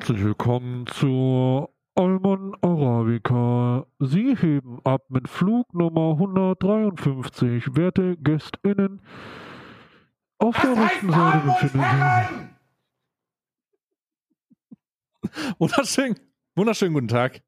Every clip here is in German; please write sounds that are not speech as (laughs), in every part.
Herzlich willkommen zu Alman Arabica. Sie heben ab mit Flugnummer 153. Werte GästInnen, auf der rechten Seite befinden sich. Wunderschön, wunderschönen guten Tag.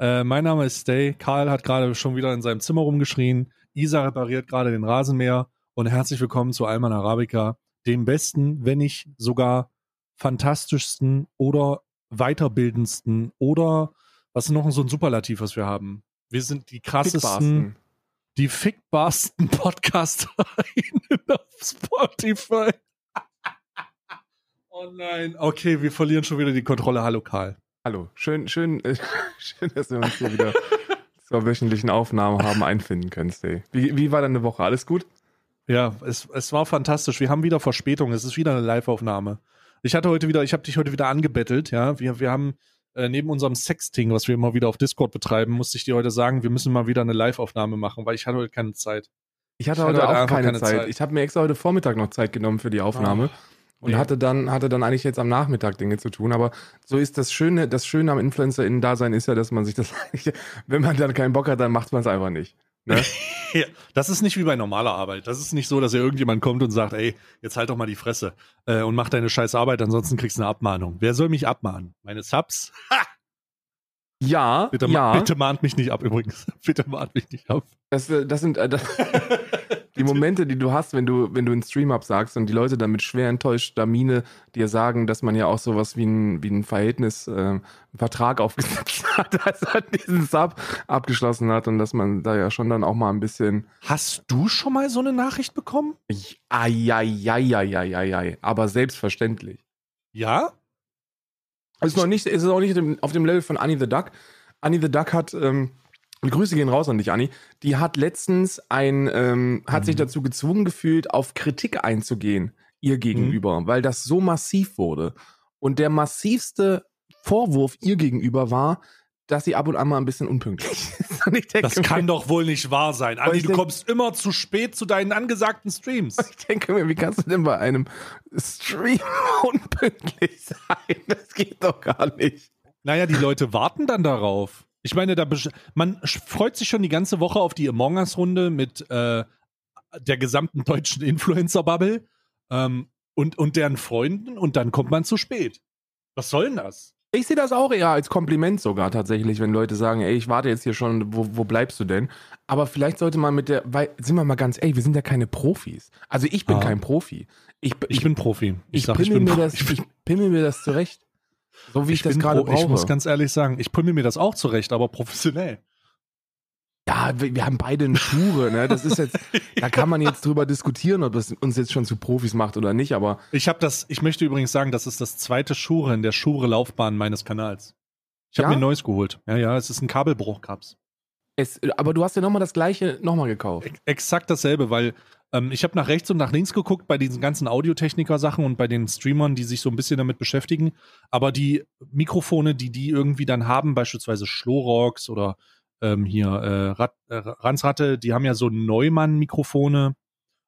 Äh, mein Name ist Stay. Karl hat gerade schon wieder in seinem Zimmer rumgeschrien. Isa repariert gerade den Rasenmäher. Und herzlich willkommen zu Alman Arabica, dem besten, wenn nicht sogar fantastischsten oder weiterbildendsten oder was ist noch so ein Superlativ, was wir haben? Wir sind die krassesten, die fickbarsten (laughs) Podcaster auf Spotify. oh nein, okay, wir verlieren schon wieder die Kontrolle. Hallo Karl. Hallo, schön, schön, äh, (laughs) schön, dass wir uns hier wieder zur wöchentlichen Aufnahme haben einfinden können, Stay. Wie, wie war deine Woche? Alles gut? Ja, es, es war fantastisch. Wir haben wieder Verspätung. Es ist wieder eine Live-Aufnahme. Ich hatte heute wieder, ich habe dich heute wieder angebettelt, ja. Wir, wir haben äh, neben unserem Sexting, was wir immer wieder auf Discord betreiben, musste ich dir heute sagen, wir müssen mal wieder eine Live-Aufnahme machen, weil ich hatte heute keine Zeit. Ich hatte ich heute hatte auch keine, keine, Zeit. Zeit. Ich habe mir extra heute Vormittag noch Zeit genommen für die Aufnahme. Oh, und nee. hatte dann, hatte dann eigentlich jetzt am Nachmittag Dinge zu tun. Aber so ist das Schöne, das Schöne am Influencer-Innen-Dasein ist ja, dass man sich das (laughs) eigentlich, wenn man dann keinen Bock hat, dann macht man es einfach nicht. Ne? (laughs) ja, das ist nicht wie bei normaler Arbeit. Das ist nicht so, dass ja irgendjemand kommt und sagt, ey, jetzt halt doch mal die Fresse äh, und mach deine scheiß Arbeit, ansonsten kriegst du eine Abmahnung. Wer soll mich abmahnen? Meine Subs? Ha! Ja, bitte, ja. bitte mahnt mich nicht ab übrigens. (laughs) Bitte mahnt mich nicht ab. Das, äh, das sind äh, das (laughs) die Momente, die du hast, wenn du, wenn du einen Stream absagst und die Leute dann mit schwer enttäuschter Miene dir sagen, dass man ja auch sowas wie ein, wie ein Verhältnis, äh, einen Vertrag aufgesetzt (laughs) hat, als er diesen Sub abgeschlossen hat und dass man da ja schon dann auch mal ein bisschen. Hast du schon mal so eine Nachricht bekommen? Eieieiei, aber selbstverständlich. Ja? Ist noch nicht, ist auch nicht auf dem Level von Annie the Duck. Annie the Duck hat, ähm, Grüße gehen raus an dich, Anni. Die hat letztens ein, ähm, hat mhm. sich dazu gezwungen gefühlt, auf Kritik einzugehen, ihr gegenüber, mhm. weil das so massiv wurde. Und der massivste Vorwurf ihr gegenüber war, dass sie ab und an mal ein bisschen unpünktlich (laughs) ist. Denke, das kann doch wohl nicht wahr sein. Andi, du denke, kommst immer zu spät zu deinen angesagten Streams. Ich denke mir, wie kannst du denn bei einem Stream (laughs) unpünktlich sein? Das geht doch gar nicht. Naja, die Leute warten dann darauf. Ich meine, da man freut sich schon die ganze Woche auf die Among Us-Runde mit äh, der gesamten deutschen Influencer-Bubble ähm, und, und deren Freunden und dann kommt man zu spät. Was soll denn das? Ich sehe das auch eher als Kompliment sogar tatsächlich, wenn Leute sagen, ey, ich warte jetzt hier schon, wo, wo bleibst du denn? Aber vielleicht sollte man mit der, weil, sind wir mal ganz, ey, wir sind ja keine Profis. Also ich bin ah. kein Profi. Ich, ich, ich, bin Profi. Ich, ich, sag, pimmel, (laughs) ich, bin mir das, ich pimmel mir das zurecht. So wie ich, ich das gerade brauche. Ich muss ganz ehrlich sagen, ich pummel mir das auch zurecht, aber professionell. Ja, wir, wir haben beide eine Schure, ne? Das ist jetzt, (laughs) da kann man jetzt drüber diskutieren, ob das uns jetzt schon zu Profis macht oder nicht, aber. Ich habe das, ich möchte übrigens sagen, das ist das zweite Schure in der Schure-Laufbahn meines Kanals. Ich habe ja? mir ein neues geholt. Ja, ja, es ist ein Kabelbruch, Caps. Es, aber du hast ja nochmal das gleiche nochmal gekauft. Exakt dasselbe, weil ähm, ich habe nach rechts und nach links geguckt bei diesen ganzen Audiotechniker-Sachen und bei den Streamern, die sich so ein bisschen damit beschäftigen. Aber die Mikrofone, die die irgendwie dann haben, beispielsweise Schlorox oder ähm, hier äh, Rat, äh, Ransratte, die haben ja so Neumann-Mikrofone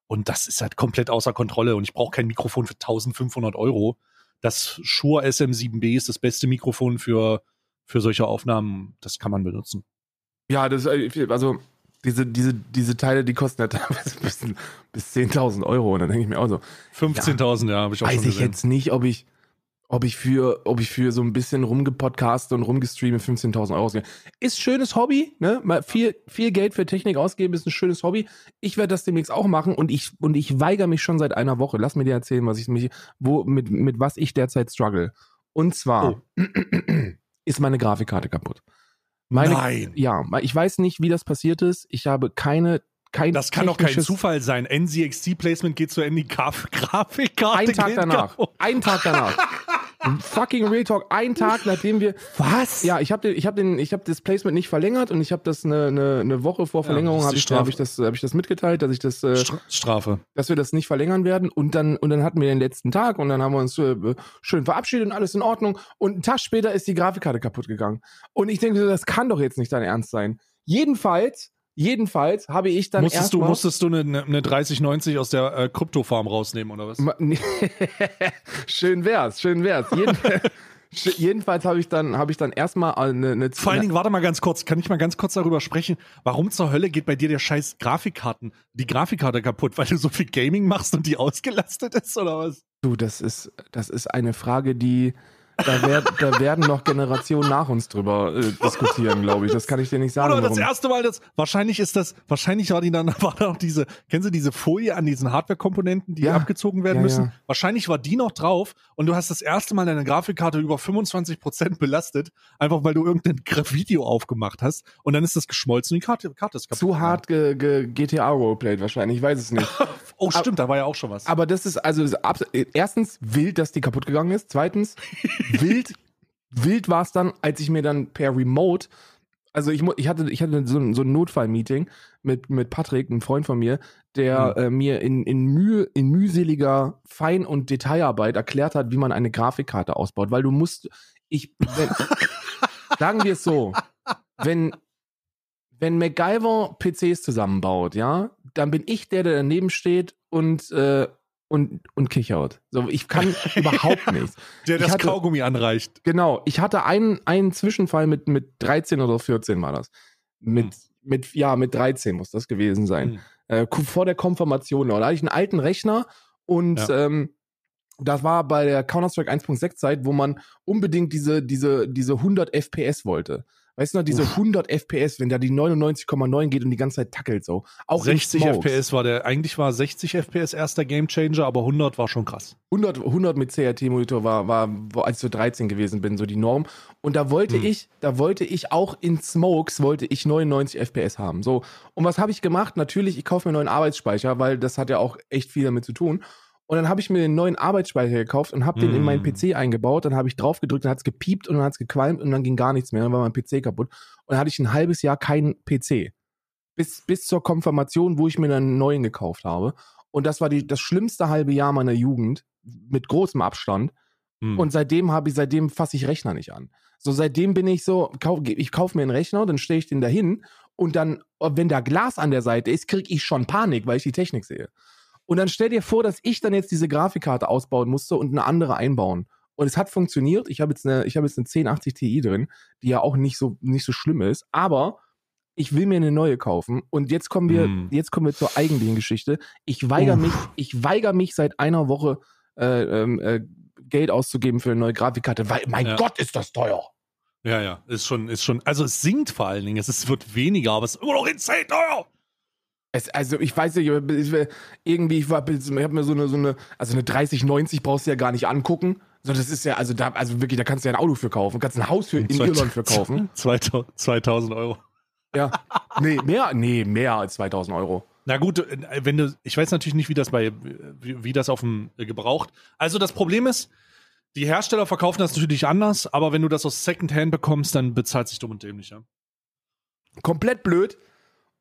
und das ist halt komplett außer Kontrolle und ich brauche kein Mikrofon für 1500 Euro. Das Shure SM7B ist das beste Mikrofon für, für solche Aufnahmen. Das kann man benutzen. Ja, das, äh, also diese, diese, diese Teile, die kosten ja (laughs) teilweise bis, bis 10.000 Euro. Und dann denke ich mir auch so. 15.000, ja, ja habe ich auch weiß ich jetzt nicht, ob ich, ob ich für, ob ich für so ein bisschen rumgepodcast und rumgestreamt 15.000 Euro ausgebe. Ist schönes Hobby, ne? Mal viel, viel Geld für Technik ausgeben ist ein schönes Hobby. Ich werde das demnächst auch machen und ich, und ich weigere mich schon seit einer Woche. Lass mir dir erzählen, was ich mich, wo, mit, mit was ich derzeit struggle. Und zwar oh. (clears throat) ist meine Grafikkarte kaputt. Meine, Nein. Ja, ich weiß nicht, wie das passiert ist. Ich habe keine kein das kann doch kein Zufall sein. NZXT-Placement geht zu Ende Grafikkarte. Ein Tag danach. Ein Tag danach. Fucking Real Talk. Ein Tag, nachdem wir. Was? Ja, ich habe ich hab den, ich habe das Placement nicht verlängert und ich habe das eine, eine, eine Woche vor Verlängerung ja, habe ich, hab ich das, habe ich das mitgeteilt, dass ich das äh, Strafe, dass wir das nicht verlängern werden und dann und dann hatten wir den letzten Tag und dann haben wir uns äh, schön verabschiedet und alles in Ordnung und einen Tag später ist die Grafikkarte kaputt gegangen und ich denke, das kann doch jetzt nicht dein Ernst sein. Jedenfalls Jedenfalls habe ich dann musstest du musstest du eine, eine 3090 aus der äh, Kryptofarm rausnehmen oder was? (laughs) schön wär's, schön wär's. Jeden, (laughs) Jedenfalls habe ich dann, habe ich dann erstmal eine, eine Vor allen Dingen, warte mal ganz kurz, kann ich mal ganz kurz darüber sprechen, warum zur Hölle geht bei dir der scheiß Grafikkarten, die Grafikkarte kaputt, weil du so viel Gaming machst und die (laughs) ausgelastet ist oder was? Du, das ist, das ist eine Frage, die, da, werd, da werden noch Generationen nach uns drüber äh, diskutieren, glaube ich. Das kann ich dir nicht sagen. Oder das warum. erste Mal, das wahrscheinlich ist das, wahrscheinlich war die dann (laughs) war da noch diese, kennst du diese Folie an diesen Hardware-Komponenten, die Ja. abgezogen werden Ja, müssen? ja. Wahrscheinlich war die noch drauf und du hast das erste Mal deine Grafikkarte über 25% belastet, einfach weil du irgendein Video aufgemacht hast und dann ist das geschmolzen und die Karte, Karte ist kaputt. Zu hart ge, ge, GTA Roleplayed wahrscheinlich, ich weiß es nicht. (laughs) Oh, stimmt, da war ja auch schon was. Aber das ist also das ist erstens wild, dass die kaputt gegangen ist. Zweitens (laughs) wild, wild war es dann, als ich mir dann per Remote, also ich, ich hatte, ich hatte so ein, so ein Notfall-Meeting mit, mit Patrick, einem Freund von mir, der äh, mir in, in, Mühe, in mühseliger Fein- und Detailarbeit erklärt hat, wie man eine Grafikkarte ausbaut. Weil du musst, ich, wenn, (laughs) sagen wir es so, wenn, wenn MacGyver PCs zusammenbaut, ja, dann bin ich der, der daneben steht und, äh, und, und kichert. So, ich kann (laughs) überhaupt nichts. der ich das hatte- Kaugummi anreicht. Genau, ich hatte einen, einen Zwischenfall mit, mit 13 oder 14 war das. Mit, Hm. mit, ja, mit 13 muss das gewesen sein. Hm. Äh, vor der Konfirmation. Da hatte ich einen alten Rechner und Ja. ähm, das war bei der Counter-Strike 1.6 Zeit, wo man unbedingt diese, diese, diese 100 FPS wollte. Weißt du noch, diese 100 FPS, wenn da die 99,9 geht und die ganze Zeit tackelt so. Auch in 60 Smokes. FPS war der, eigentlich war 60 FPS erster Gamechanger, aber 100 war schon krass. 100, 100 mit CRT-Monitor war, war, als ich so 13 gewesen bin, so die Norm. Und da wollte Hm. ich, da wollte ich auch in Smokes, wollte ich 99 FPS haben. So. Und was habe ich gemacht? Natürlich, ich kaufe mir einen neuen Arbeitsspeicher, weil das hat ja auch echt viel damit zu tun. Und dann habe ich mir den neuen Arbeitsspeicher gekauft und habe den in meinen Hm. PC eingebaut. Dann habe ich drauf gedrückt, dann hat es gepiept und dann hat es gequalmt und dann ging gar nichts mehr. Dann war mein PC kaputt. Und dann hatte ich ein halbes Jahr keinen PC. Bis, bis zur Konfirmation, wo ich mir dann einen neuen gekauft habe. Und das war die, das schlimmste halbe Jahr meiner Jugend, mit großem Abstand. Hm. Und seitdem habe ich, seitdem fasse ich Rechner nicht an. So seitdem bin ich so, kauf, ich kaufe mir einen Rechner, dann stelle ich den dahin und dann, wenn da Glas an der Seite ist, kriege ich schon Panik, weil ich die Technik sehe. Und dann stell dir vor, dass ich dann jetzt diese Grafikkarte ausbauen musste und eine andere einbauen. Und es hat funktioniert. Ich habe jetzt eine, ich habe jetzt eine 1080 Ti drin, die ja auch nicht so, nicht so schlimm ist. Aber ich will mir eine neue kaufen. Und jetzt kommen wir, Mm. jetzt kommen wir zur eigentlichen Geschichte. Ich weigere mich, ich weigere mich seit einer Woche, äh, ähm, äh, Geld auszugeben für eine neue Grafikkarte, weil, mein Ja. Gott, ist das teuer. Ja, ja, ist schon, ist schon, also es sinkt vor allen Dingen, es ist, wird weniger, aber es ist immer noch insane teuer. Es, also ich weiß nicht, ich- irgendwie, ich, war, ich habe mir so eine, so eine, also eine 3090 brauchst du ja gar nicht angucken. So, das ist ja, also da, also wirklich, da kannst du ja ein Auto für kaufen, kannst ein Haus für, in Irland für kaufen. (laughs) 2000, 2000 Euro. Ja. Nee, mehr, nee, mehr als 2000 Euro. Na gut, äh, wenn du, ich weiß natürlich nicht, wie das bei, wie, wie das auf dem äh, gebraucht. Also das Problem ist, die Hersteller verkaufen das natürlich anders, aber wenn du das aus Secondhand bekommst, dann bezahlt sich dumm und dämlich, ja. Komplett blöd.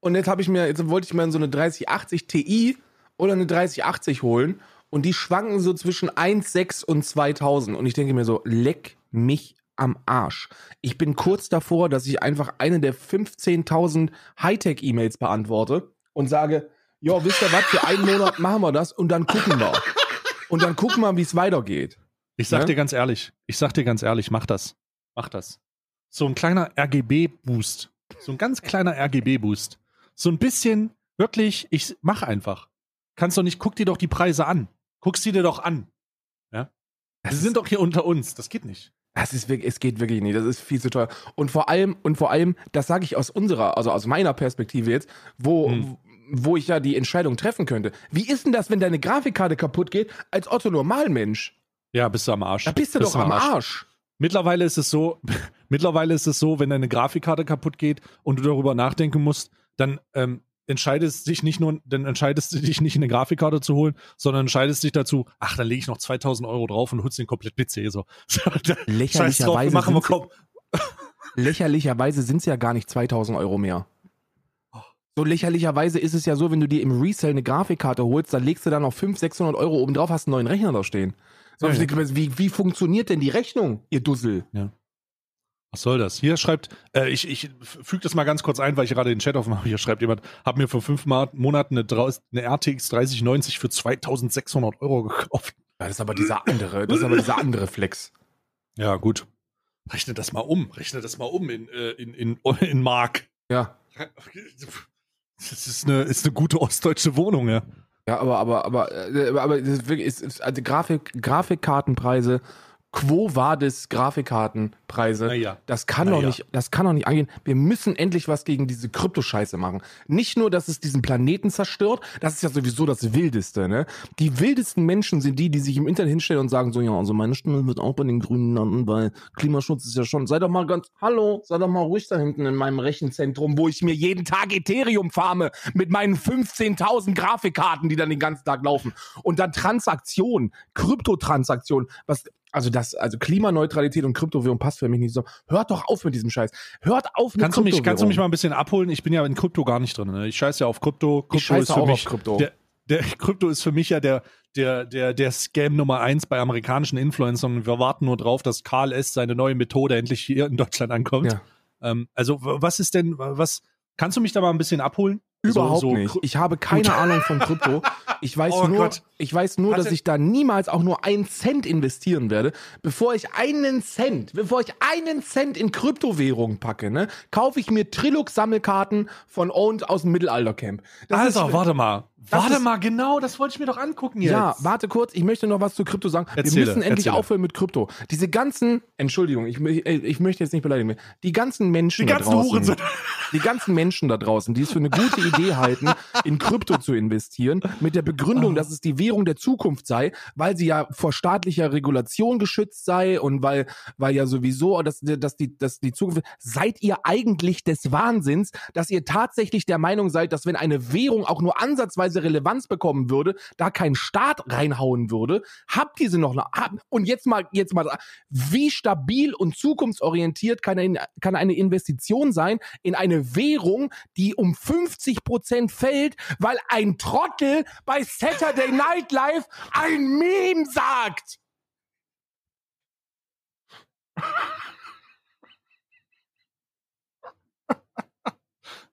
Und jetzt habe ich mir, jetzt wollte ich mir so eine 3080 Ti oder eine 3080 holen. Und die schwanken so zwischen 1,6 und 2000. Und ich denke mir so, leck mich am Arsch. Ich bin kurz davor, dass ich einfach eine der 15.000 Hightech-E-Mails beantworte und sage, ja, wisst ihr was, für einen Monat machen wir das und dann gucken wir. Und dann gucken wir, wie es weitergeht. Ich sag Ja? dir ganz ehrlich, ich sag dir ganz ehrlich, mach das. Mach das. So ein kleiner RGB-Boost. So ein ganz kleiner RGB-Boost. So ein bisschen, wirklich, ich mach einfach. Kannst doch nicht, guck dir doch die Preise an. Guck sie dir doch an. Ja? Sie sind doch hier unter uns. Das geht nicht. Das ist wirklich, es geht wirklich nicht. Das ist viel zu teuer. Und vor allem, und vor allem, das sage ich aus unserer, also aus meiner Perspektive jetzt, wo, Hm. wo ich ja die Entscheidung treffen könnte. Wie ist denn das, wenn deine Grafikkarte kaputt geht, als Otto Normalmensch? Ja, bist du am Arsch. Da bist du doch am Arsch. Mittlerweile ist es so, (laughs) mittlerweile ist es so, wenn deine Grafikkarte kaputt geht und du darüber nachdenken musst, dann ähm, entscheidest dich nicht nur, dann entscheidest du dich nicht eine Grafikkarte zu holen, sondern entscheidest dich dazu, ach, dann lege ich noch 2000 Euro drauf und holst den komplett PC so. (laughs) Drauf, (laughs) Lächerlicherweise machen wir komm. Lächerlicherweise sind es ja gar nicht 2000 Euro mehr. So lächerlicherweise ist es ja so, wenn du dir im Resell eine Grafikkarte holst, dann legst du da noch 500, 600 Euro oben drauf, hast einen neuen Rechner da stehen. So, Ja, ja. wie, wie funktioniert denn die Rechnung, ihr Dussel? Was soll das? Hier schreibt, äh, ich, ich füge das mal ganz kurz ein, weil ich gerade den Chat aufmache. Hier schreibt jemand, hab mir vor fünf Monaten eine, eine RTX 3090 für 2600 Euro gekauft. Ja, das ist aber dieser andere, das ist aber dieser andere Flex. Ja, gut. Rechne das mal um. Rechne das mal um in, äh, in, in, in Mark. Ja. Das ist eine, ist eine gute ostdeutsche Wohnung, ja. Ja, aber, aber, aber, äh, aber es ist ist, also Grafik, Grafikkartenpreise, Quo Vadis Grafikkartenpreise. Naja. Das kann Na doch ja. nicht, das kann doch nicht angehen. Wir müssen endlich was gegen diese Kryptoscheiße machen. Nicht nur, dass es diesen Planeten zerstört, das ist ja sowieso das Wildeste, ne? Die wildesten Menschen sind die, die sich im Internet hinstellen und sagen so, ja, also meine Stimme wird auch bei den Grünen landen, weil Klimaschutz ist ja schon, sei doch mal ganz, hallo, sei doch mal ruhig da hinten in meinem Rechenzentrum, wo ich mir jeden Tag Ethereum farme mit meinen 15.000 Grafikkarten, die dann den ganzen Tag laufen. Und dann Transaktionen, Kryptotransaktionen, was, also das, also Klimaneutralität und Kryptowährung passt für mich nicht so. Hört doch auf mit diesem Scheiß. Hört auf mit Kannst du, mich, kannst du mich Kryptowährung. mal ein bisschen abholen? Ich bin ja in Krypto gar nicht drin. Ne? Ich scheiße ja auf Krypto. Krypto Ich scheiße ist für auch mich auf Krypto. Der, der (laughs) Krypto ist für mich ja der, der, der, der Scam Nummer eins bei amerikanischen Influencern. Wir warten nur drauf, dass Karl S. seine neue Methode endlich hier in Deutschland ankommt. Ja. Ähm, also, was ist denn, was, kannst du mich da mal ein bisschen abholen? Überhaupt So- so nicht. Ich habe keine Ahnung von Krypto. Ich (laughs) weiß Oh nur, Gott. ich weiß nur, dass ich da niemals auch nur einen Cent investieren werde. Bevor ich einen Cent, bevor ich einen Cent in Kryptowährungen packe, ne, kaufe ich mir Trilux-Sammelkarten von Owned aus dem Mittelaltercamp. Das Alter, ist- warte mal. Das Warte mal, genau, das wollte ich mir doch angucken jetzt. Ja, warte kurz, ich möchte noch was zu Krypto sagen. Erzähle, Wir müssen endlich erzähle. aufhören mit Krypto. Diese ganzen, Entschuldigung, ich, ich möchte jetzt nicht beleidigen mehr. Die ganzen Menschen Die ganzen da draußen, Hurensohn. die ganzen Menschen da draußen, die es für eine gute Idee halten, in Krypto zu investieren, mit der Begründung, Ah. dass es die Währung der Zukunft sei, weil sie ja vor staatlicher Regulation geschützt sei und weil, weil ja sowieso, dass, dass, die, dass die Zukunft, seid ihr eigentlich des Wahnsinns, dass ihr tatsächlich der Meinung seid, dass wenn eine Währung auch nur ansatzweise Relevanz bekommen würde, da kein Staat reinhauen würde, habt ihr sie noch, und jetzt mal, jetzt mal, wie stabil und zukunftsorientiert kann eine, kann eine Investition sein in eine Währung, die um 50 Prozent fällt, weil ein Trottel bei Saturday Night Live ein Meme sagt.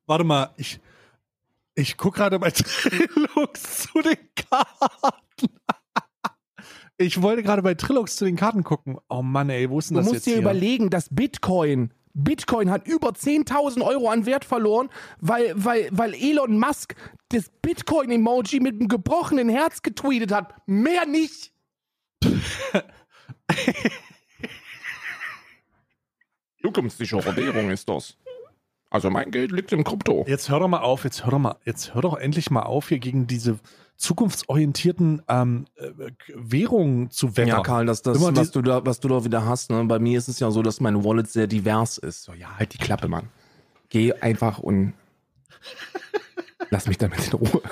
Warte mal, ich, ich guck gerade bei (laughs) Trilux zu den Karten. (laughs) Ich wollte gerade bei Trilux zu den Karten gucken. Oh Mann, ey, wo ist denn Du das musst jetzt dir hier? überlegen, dass Bitcoin, Bitcoin hat über 10.000 Euro an Wert verloren, weil, weil, weil Elon Musk das Bitcoin-Emoji mit einem gebrochenen Herz getweetet hat. Mehr nicht. (laughs) Zukunftssichere Währung ist das. Also mein Geld liegt im Krypto. Jetzt hör doch mal auf, jetzt hör doch mal, jetzt hör doch endlich mal auf, hier gegen diese zukunftsorientierten ähm, äh, Währungen zu wettern. Ja, Karl, das, das was, du da, was du da wieder hast, ne? bei mir ist es ja so, dass mein Wallet sehr divers ist. So, ja, halt die Klappe, Mann. Geh einfach und lass mich damit in Ruhe.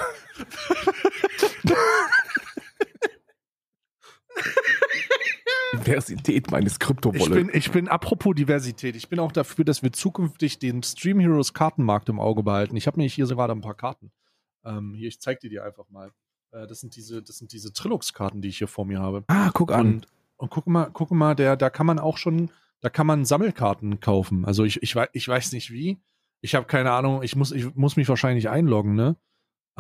Diversität meines Ich Krypto-Wallets. bin, ich bin, apropos Diversität, ich bin auch dafür, dass wir zukünftig den Stream Heroes Kartenmarkt im Auge behalten. Ich habe nämlich hier gerade ein paar Karten. Ähm, hier, ich zeig dir die einfach mal. Äh, das sind diese, das sind diese Trilux-Karten, die ich hier vor mir habe. Ah, guck an. Und, und guck mal, guck mal, der, da kann man auch schon, da kann man Sammelkarten kaufen. Also ich, ich, weiß, ich weiß nicht wie. Ich habe keine Ahnung, ich muss, ich muss mich wahrscheinlich einloggen, ne?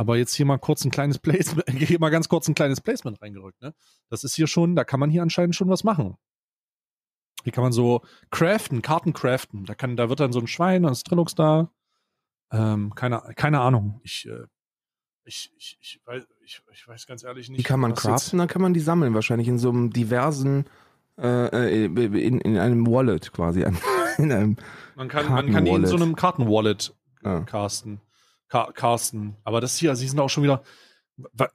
Aber jetzt hier mal kurz ein kleines Placement, (laughs) hier mal ganz kurz ein kleines Placement reingerückt, ne? Das ist hier schon, da kann man hier anscheinend schon was machen. Hier kann man so craften, Karten craften. Da kann, da wird dann so ein Schwein, dann ist Trilux da. Ähm, keine, keine Ahnung. Ich, äh, ich, ich, ich, weiß, ich, ich weiß ganz ehrlich nicht. Die kann man craften, dann kann man die sammeln, wahrscheinlich in so einem diversen, äh, äh, in, in einem Wallet quasi. (laughs) In einem, Man kann, man kann die in so einem Kartenwallet ah. casten. Ca casten. Aber das hier, sie sind auch schon wieder,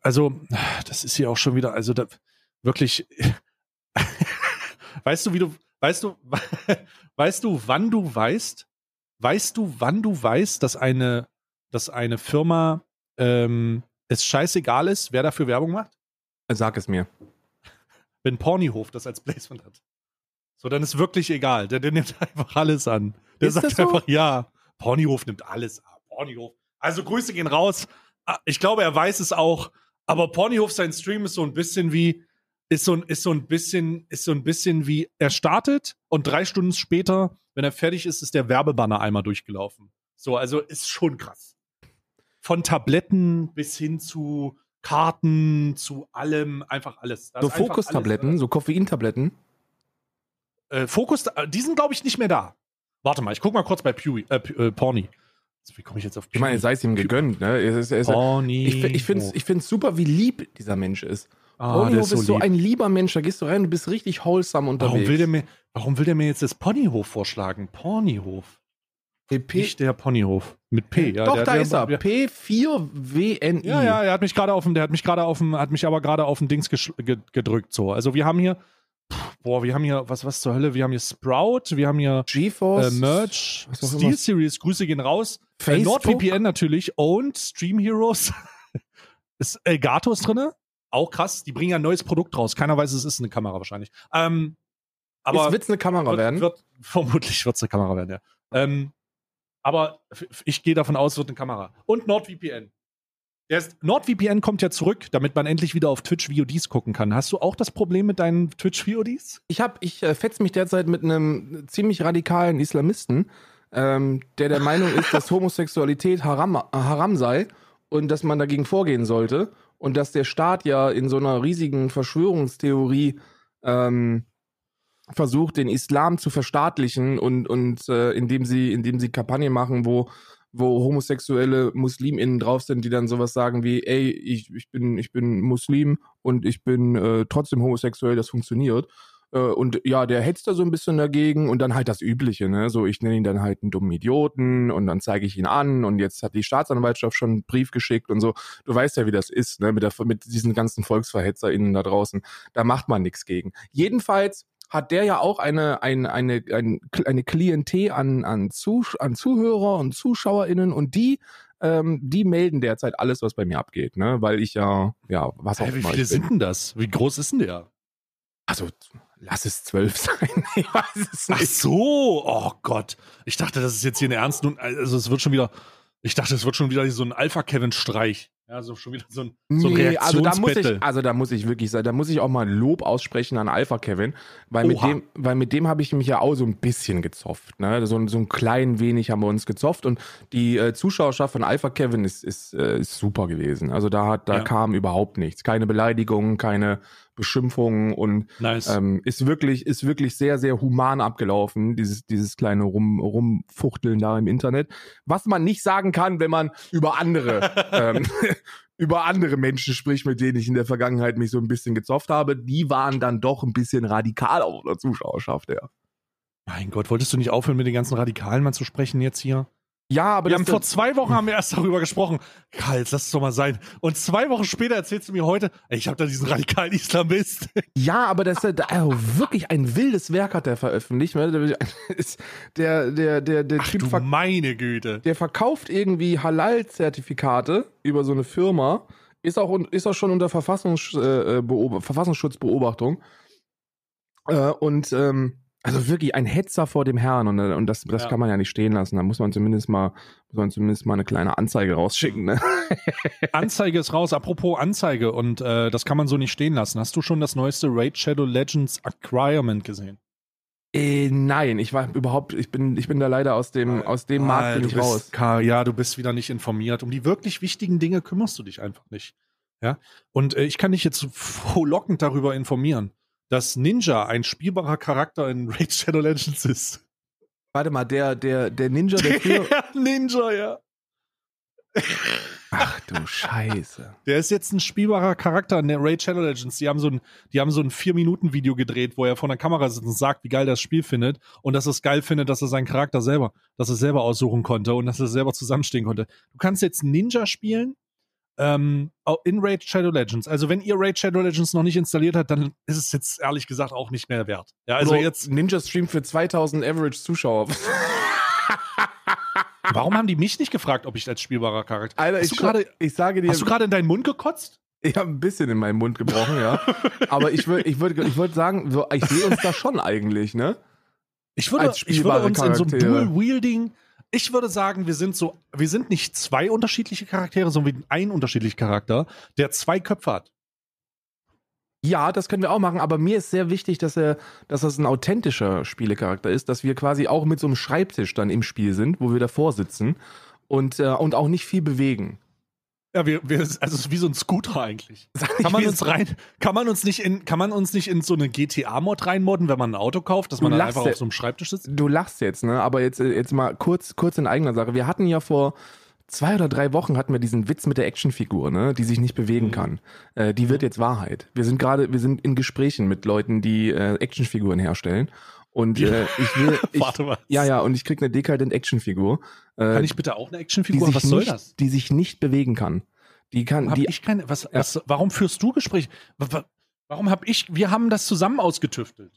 also, das ist hier auch schon wieder, also da, wirklich, (laughs) weißt du, wie du, weißt du, (laughs) weißt du, wann du weißt, weißt du, wann du weißt, dass eine, dass eine Firma ähm, es scheißegal ist, wer dafür Werbung macht? Sag es mir. Wenn Pornyhof das als Placement hat. So, dann ist wirklich egal. Der, der nimmt (laughs) einfach alles an. Der Ist sagt das so? einfach, ja, Pornyhof nimmt alles ab. Pornyhof. Also Grüße gehen raus. Ah, Ich glaube, er weiß es auch. Aber Pornyhof, sein Stream ist so ein bisschen wie, ist so ein, ist so ein bisschen, ist so ein bisschen wie, er startet und drei Stunden später, wenn er fertig ist, ist der Werbebanner einmal durchgelaufen. So, also ist schon krass. Von Tabletten bis hin zu Karten, zu allem, einfach alles. Da So Fokustabletten, alles so Koffeintabletten. äh, Fokus, äh, die sind, glaube ich, nicht mehr da. Warte mal, ich guck mal kurz bei Pewy, äh, äh, Porny. Wie komme ich jetzt auf Ich meine, sei es ihm gegönnt, ne? Es ist, es ist, Porny. ich ich finde es ich find's super, wie lieb dieser Mensch ist. ah, Ponyhof ist ist so, so lieb. ein lieber Mensch, da gehst du rein, du bist richtig wholesome unterwegs. Warum will, der mir, warum will der mir jetzt das Ponyhof vorschlagen? Ponyhof. P Nicht der Ponyhof. Mit P, ja. Doch, der, da der, ist er. Der, P4WNI. ja, ja, er hat mich gerade auf dem, der hat mich gerade auf dem, hat mich aber gerade auf dem Dings gedrückt, so. Also wir haben hier, boah, wir haben hier, was, was zur Hölle? Wir haben hier Sprout, wir haben hier GeForce. äh, Merch, Steel. Series, Grüße gehen raus. Äh. NordVPN natürlich und Stream Heroes. (laughs) ist Elgato ist drin. Auch krass. Die bringen ja ein neues Produkt raus. Keiner weiß, es ist eine Kamera wahrscheinlich. Ähm, aber es wird eine Kamera wird, werden. Wird, (laughs) vermutlich wird es eine Kamera werden, ja. Ähm, aber ich gehe davon aus, es wird eine Kamera. Und NordVPN. Ist, NordVPN kommt ja zurück, damit man endlich wieder auf Twitch VODs gucken kann. Hast du auch das Problem mit deinen Twitch VODs? Ich hab, ich äh, fetz mich derzeit mit einem ziemlich radikalen Islamisten, ähm, der der Meinung ist, dass Homosexualität haram, haram sei und dass man dagegen vorgehen sollte und dass der Staat ja in so einer riesigen Verschwörungstheorie ähm, versucht, den Islam zu verstaatlichen und, und äh, indem sie, indem sie Kampagnen machen, wo wo homosexuelle MuslimInnen drauf sind, die dann sowas sagen wie, ey, ich, ich bin, ich bin Muslim und ich bin äh, trotzdem homosexuell, das funktioniert. Äh, und ja, der hetzt da so ein bisschen dagegen und dann halt das Übliche, ne? So, ich nenne ihn dann halt einen dummen Idioten und dann zeige ich ihn an und jetzt hat die Staatsanwaltschaft schon einen Brief geschickt und so. Du weißt ja, wie das ist, ne? Mit, der, mit diesen ganzen VolksverhetzerInnen da draußen. Da macht man nichts gegen. Jedenfalls hat der ja auch eine, eine, eine, eine, eine Klientel an, an, Zusch an Zuhörer und ZuschauerInnen und die, ähm, die melden derzeit alles, was bei mir abgeht, ne? Weil ich ja, ja, was auch Hä, wie viele sind denn das? Wie groß ist denn der? Also, lass es zwölf (laughs) sein. Ich weiß es Ach nicht. so, oh Gott. Ich dachte, das ist jetzt hier eine ernste, Nun- also es wird schon wieder, ich dachte, es wird schon wieder so ein Alpha-Kevin-Streich. Ja, so schon wieder so ein, so ein Nee, also da muss ich, also da muss ich wirklich sagen, da muss ich auch mal Lob aussprechen an Alpha Kevin, weil mit dem, weil mit dem habe ich mich ja auch so ein bisschen gezofft, ne? So, ein- so ein klein wenig haben wir uns gezofft und die äh, Zuschauerschaft von Alpha Kevin ist, ist, äh, ist super gewesen. Also da hat, da Ja. kam überhaupt nichts, keine Beleidigungen, keine Beschimpfungen und nice. ähm, ist wirklich, ist wirklich sehr, sehr human abgelaufen, dieses, dieses kleine Rum, Rumfuchteln da im Internet. Was man nicht sagen kann, wenn man über andere, (laughs) ähm, (laughs) über andere Menschen spricht, mit denen ich in der Vergangenheit mich so ein bisschen gezofft habe. Die waren dann doch ein bisschen radikal auf der Zuschauerschaft, ja. mein Gott, wolltest du nicht aufhören, mit den ganzen Radikalen mal zu sprechen jetzt hier? Ja, aber wir haben vor zwei Wochen (laughs) haben wir erst darüber gesprochen. Karl, jetzt lass es doch mal sein. Und zwei Wochen später erzählst du mir heute, ey, ich habe da diesen radikalen Islamist. (laughs) Ja, aber das ist also wirklich ein wildes Werk hat er veröffentlicht. ne? Der, (laughs) der, der, der Ach Typ du meine Güte. der verkauft irgendwie Halal-Zertifikate über so eine Firma, ist auch, ist auch schon unter Verfassungs, äh, Beob Verfassungsschutzbeobachtung. Äh, und ähm, also wirklich ein Hetzer vor dem Herrn und, äh, und das, das Ja. kann man ja nicht stehen lassen. Da muss man zumindest mal, muss man zumindest mal eine kleine Anzeige rausschicken. Ne? (laughs) Anzeige ist raus. Apropos Anzeige und äh, das kann man so nicht stehen lassen. Hast du schon das neueste Raid Shadow Legends Acquirement gesehen? Äh, nein, ich war überhaupt, ich bin, ich bin da leider aus dem, aus dem Markt Ah, bin ich raus. Karl, ja, du bist wieder nicht informiert. Um die wirklich wichtigen Dinge kümmerst du dich einfach nicht. Ja. Und äh, ich kann dich jetzt (laughs) frohlockend darüber informieren, dass Ninja ein spielbarer Charakter in (laughs) Raid Shadow Legends ist. Warte mal, der, der, der Ninja, der (laughs) früher. Ninja, ja. Ach du Scheiße. Der ist jetzt ein spielbarer Charakter in der Raid Shadow Legends. Die haben so ein, die haben so ein vier Minuten Video gedreht, wo er vor der Kamera sitzt und sagt, wie geil das Spiel findet und dass er es geil findet, dass er seinen Charakter selber, dass er selber aussuchen konnte und dass er selber zusammenstehen konnte. Du kannst jetzt Ninja spielen ähm, in Raid Shadow Legends. Also wenn ihr Raid Shadow Legends noch nicht installiert habt, dann ist es jetzt ehrlich gesagt auch nicht mehr wert. Ja, also Oder jetzt, Ninja Stream für 2000 Average Zuschauer. (laughs) warum haben die mich nicht gefragt, ob ich als spielbarer Charakter? Alter, Hast ich, du gerade, ich sage dir, hast du gerade in deinen Mund gekotzt? ich habe ein bisschen in meinen Mund gebrochen, ja. Aber ich würde ich würd, ich würd sagen, so, ich sehe uns da schon eigentlich, ne? Ich würde, ich würde uns in so einem Charaktere. Dual-Wielding, ich würde sagen, wir sind so, wir sind nicht zwei unterschiedliche Charaktere, sondern ein unterschiedlicher Charakter, der zwei Köpfe hat. Ja, das können wir auch machen, aber mir ist sehr wichtig, dass er, dass das ein authentischer Spielecharakter ist, dass wir quasi auch mit so einem Schreibtisch dann im Spiel sind, wo wir davor sitzen und, äh, und auch nicht viel bewegen. Ja, wir, wir, also es ist wie so ein Scooter eigentlich. (laughs) Kann man uns rein, kann man uns nicht in, kann man uns nicht in so eine GTA-Mod reinmodden, wenn man ein Auto kauft, dass man Du dann lachst einfach auf so einem Schreibtisch sitzt? Du lachst jetzt, ne? Aber jetzt, jetzt mal kurz, kurz in eigener Sache. Wir hatten ja vor zwei oder drei Wochen hatten wir diesen Witz mit der Actionfigur, ne? Die sich nicht bewegen Mhm. kann. Äh, die wird jetzt Wahrheit. Wir sind gerade, wir sind in Gesprächen mit Leuten, die äh, Actionfiguren herstellen. Und äh, ich will, (laughs) ich, Warte mal. ja, ja, und ich krieg eine Decadent Actionfigur, äh, Kann ich bitte auch eine Actionfigur? Was soll nicht, das? die sich nicht bewegen kann. Die kann, Hab die, ich keine, was, was, warum führst du Gespräche? Wa- wa- Warum hab ich, wir haben das zusammen ausgetüftelt.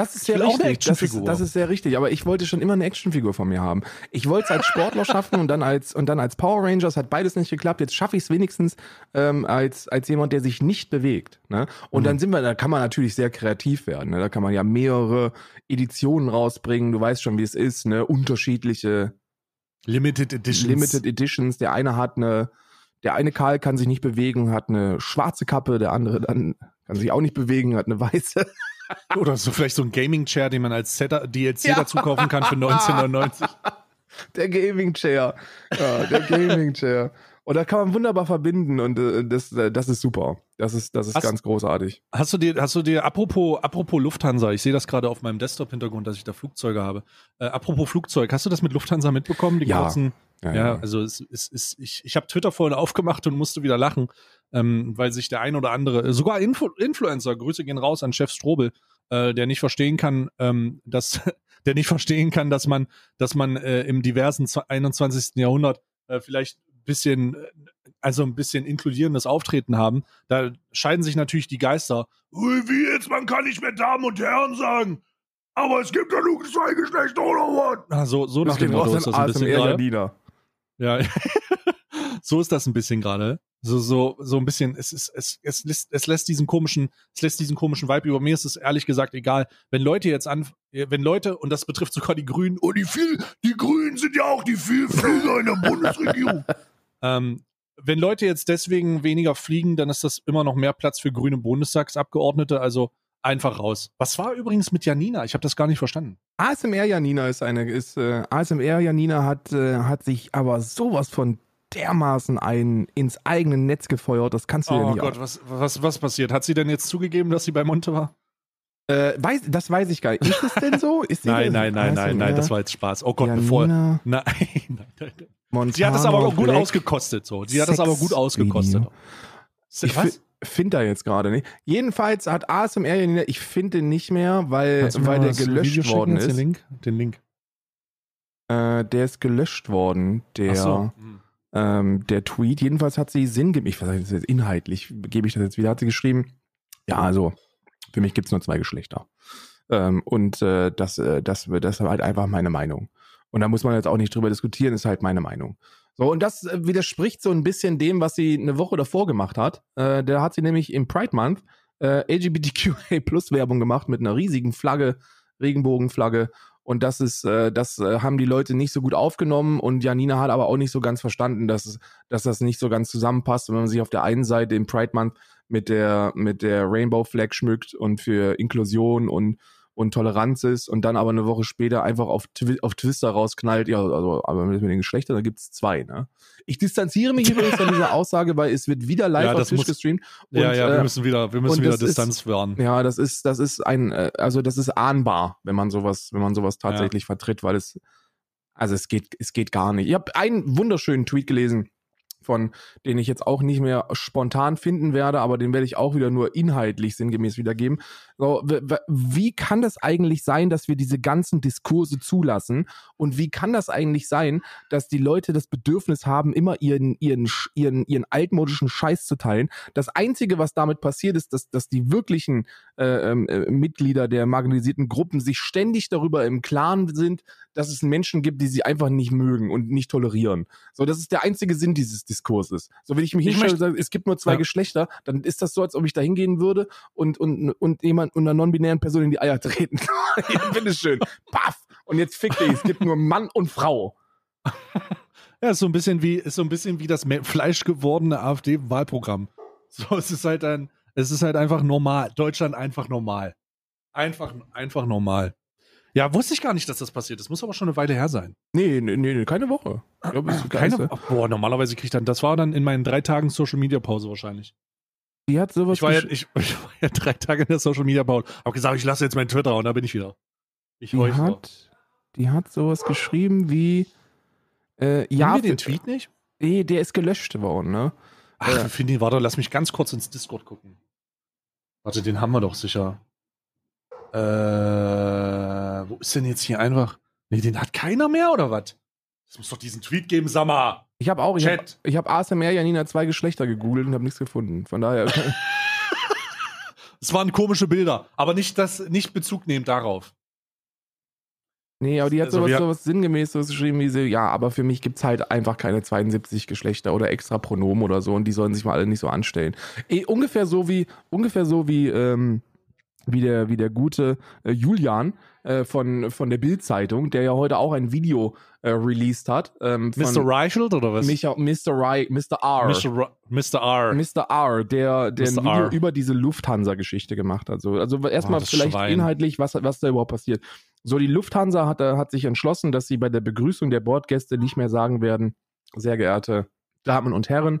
Das ist Ich sehr will auch eine richtig. Das ist, das ist sehr richtig. Aber ich wollte schon immer eine Actionfigur von mir haben. Ich wollte es als Sportler (laughs) schaffen und dann als und dann als Power Rangers hat beides nicht geklappt. Jetzt schaffe ich es wenigstens ähm, als als jemand, der sich nicht bewegt. Ne? Und Mhm. dann sind wir, da kann man natürlich sehr kreativ werden. Ne? Da kann man ja mehrere Editionen rausbringen. Du weißt schon, wie es ist. Ne? Unterschiedliche Limited Editions. Limited Editions. Der eine hat eine, der eine Karl kann sich nicht bewegen, hat eine schwarze Kappe. Der andere dann kann sich auch nicht bewegen, hat eine weiße. Oder so vielleicht so ein Gaming-Chair, den man als Setter, DLC Ja. dazu kaufen kann für 1999. (laughs) Der Gaming Chair. Ja, der Gaming Chair. Und da kann man wunderbar verbinden und äh, das, äh, das ist super. Das ist, das ist Hast- ganz großartig. Hast du dir, hast du dir, apropos, apropos Lufthansa, ich sehe das gerade auf meinem Desktop-Hintergrund, dass ich da Flugzeuge habe. Äh, apropos Flugzeug, hast du das mit Lufthansa mitbekommen? Die Ja. kurzen, ja, also es, es, es, ich, ich habe Twitter vorhin aufgemacht und musste wieder lachen, ähm, weil sich der ein oder andere, sogar Influ Influencer, Grüße gehen raus an Chef Strobel, äh, der nicht verstehen kann, ähm, dass, (laughs) der nicht verstehen kann, dass man, dass man äh, im diversen zwe- 21. Jahrhundert äh, vielleicht ein bisschen, äh, also ein bisschen inkludierendes Auftreten haben. Da scheiden sich natürlich die Geister. Ui, Wie jetzt? Man kann nicht mehr Damen und Herren sagen. Aber es gibt ja nur zwei Geschlechter oder was? Ah, so, so nach dem Motto ist das ein bisschen gerade. Ja, (laughs) so ist das ein bisschen gerade. So, so, so ein bisschen, es ist, es, es lässt, es lässt diesen komischen, es lässt diesen komischen Vibe über mir ist es ehrlich gesagt egal. Wenn Leute jetzt an, wenn Leute, und das betrifft sogar die Grünen, oh, die viel, die Grünen sind ja auch die Vielflieger in der (laughs) Bundesregierung. ähm, wenn Leute jetzt deswegen weniger fliegen, dann ist das immer noch mehr Platz für grüne Bundestagsabgeordnete, also einfach raus. Was war übrigens mit Janina? Ich habe das gar nicht verstanden. ASMR Janina ist eine, ist, äh, ASMR Janina hat, äh, hat sich aber sowas von dermaßen ein ins eigene Netz gefeuert, das kannst du ja Oh nicht Gott, was, was, was passiert? Hat sie denn jetzt zugegeben, dass sie bei Monte war? Äh, weiß, das weiß ich gar nicht. Ist es denn so? Nein, nein, nein, nein, nein, das war jetzt Spaß. Oh Gott, bevor. Janina (laughs) Nein, nein, nein. Montano Sie hat das aber auch gut Black. ausgekostet, so. Sie hat das aber gut ausgekostet. Video. Ich Was? Finde da jetzt gerade nicht. Jedenfalls hat ASMR ich finde den nicht mehr, weil, weil der das gelöscht worden ist. Den Link? Den Link. Äh, der ist gelöscht worden, der, so. Hm. ähm, der Tweet. Jedenfalls hat sie sinngemäß, ich weiß nicht, das jetzt inhaltlich, gebe ich das jetzt wieder, hat sie geschrieben, ja, also, für mich gibt's nur zwei Geschlechter. Ähm, und äh, das, äh, das, das ist halt einfach meine Meinung. Und da muss man jetzt auch nicht drüber diskutieren, ist halt meine Meinung. So, und das äh, widerspricht so ein bisschen dem, was sie eine Woche davor gemacht hat. Äh, da hat sie nämlich im Pride Month äh, LGBTQA Plus Werbung gemacht mit einer riesigen Flagge, Regenbogenflagge. Und das ist, äh, das äh, haben die Leute nicht so gut aufgenommen und Janina hat aber auch nicht so ganz verstanden, dass, dass das nicht so ganz zusammenpasst, wenn man sich auf der einen Seite im Pride Month mit der, mit der Rainbow Flag schmückt und für Inklusion und, und Toleranz ist und dann aber eine Woche später einfach auf, Twi auf Twister rausknallt, ja, also, aber mit den Geschlechtern, da gibt's zwei, ne? Ich distanziere mich übrigens von dieser (laughs) Aussage, weil es wird wieder live Ja, auf Twitch muss- gestreamt. Ja, Und, ja, wir äh, müssen wieder, wir müssen wieder das ist- Distanz wahren. ja, das ist, das ist ein, äh, also das ist ahnbar, wenn man sowas, wenn man sowas tatsächlich vertritt, weil es, also es geht, es geht gar nicht. Ich habe einen wunderschönen Tweet gelesen, von den ich jetzt auch nicht mehr spontan finden werde, aber den werde ich auch wieder nur inhaltlich sinngemäß wiedergeben. So, wie kann das eigentlich sein, dass wir diese ganzen Diskurse zulassen? Und wie kann das eigentlich sein, dass die Leute das Bedürfnis haben, immer ihren, ihren, ihren, ihren altmodischen Scheiß zu teilen? Das Einzige, was damit passiert, ist, dass, dass die wirklichen äh, ähm, äh, Mitglieder der marginalisierten Gruppen sich ständig darüber im Klaren sind, dass es Menschen gibt, die sie einfach nicht mögen und nicht tolerieren. So, das ist der einzige Sinn dieses Diskurses. So, wenn ich mich Ich hinstelle und sage, es gibt nur zwei Ja. Geschlechter, dann ist das so, als ob ich da hingehen würde und, und, und jemand und einer non-binären Person in die Eier treten. (laughs) ja, bitteschön. Paff! Und jetzt fick dich, es gibt nur Mann und Frau. (laughs) Ja, ist so ein bisschen wie, ist so ein bisschen wie das fleischgewordene AfD-Wahlprogramm. So, es ist halt ein, es ist halt einfach normal. Deutschland einfach normal. Einfach, einfach normal. Ja, wusste ich gar nicht, dass das passiert. Das muss aber schon eine Weile her sein. Nee, nee, nee, keine Woche. Ich glaube, ist Keine, Keine, boah, normalerweise kriegt dann, das war dann in meinen drei Tagen Social Media Pause wahrscheinlich. die hat sowas Ich war, ja, ich, (laughs) ich war ja drei Tage in der Social Media Pause. Hab gesagt, ich lasse jetzt meinen Twitter und da bin ich wieder. Ich die hat, die hat sowas geschrieben wie äh, Ja, ja, wir den Tweet nicht? nee, der ist gelöscht worden, ne? Ach, Ja. Fini, warte, lass mich ganz kurz ins Discord gucken. Warte, den haben wir doch sicher. Äh, wo ist denn jetzt hier einfach? Nee, den hat keiner mehr, oder was? Es muss doch diesen Tweet geben, sag mal. Ich habe auch, ich habe Chat. ich hab ASMR Janina zwei Geschlechter gegoogelt und habe nichts gefunden. Von daher, (laughs) Es waren komische Bilder, aber nicht das, nicht Bezug nehmen darauf. nee, aber die hat Also sowas, wir- sowas sinngemäß sowas geschrieben wie so, ja, aber für mich gibt's halt einfach keine 72 Geschlechter oder extra Pronomen oder so und die sollen sich mal alle nicht so anstellen. Eh, ungefähr so wie, ungefähr so wie, ähm, wie der, wie der gute äh, Julian äh, von, von der Bild-Zeitung, der ja heute auch ein Video äh, released hat. Ähm, Mr. Reichelt oder was? Micha, Mr. Rai, Mr. R. Mr. R. Mr. R, der, der ein Mr. Video R. über diese Lufthansa-Geschichte gemacht hat. So, also erstmal Oh, vielleicht Schwein. inhaltlich, was, was da überhaupt passiert. So, die Lufthansa hat, äh, hat sich entschlossen, dass sie bei der Begrüßung der Bordgäste nicht mehr sagen werden, sehr geehrte Damen und Herren,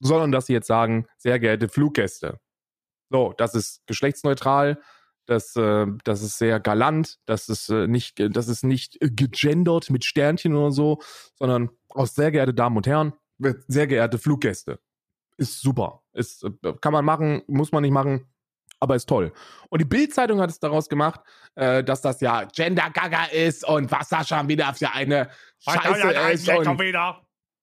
sondern dass sie jetzt sagen, sehr geehrte Fluggäste. So, das ist geschlechtsneutral, das, äh, das ist sehr galant, das ist äh, nicht, äh, das ist nicht gegendert mit Sternchen oder so, sondern aus sehr geehrte Damen und Herren, sehr geehrte Fluggäste. Ist super. Ist, äh, kann man machen, muss man nicht machen, aber ist toll. Und die Bild-Zeitung hat es daraus gemacht, äh, dass das ja Gender Gaga ist und was da schon wieder für eine Scheiße ist. Und,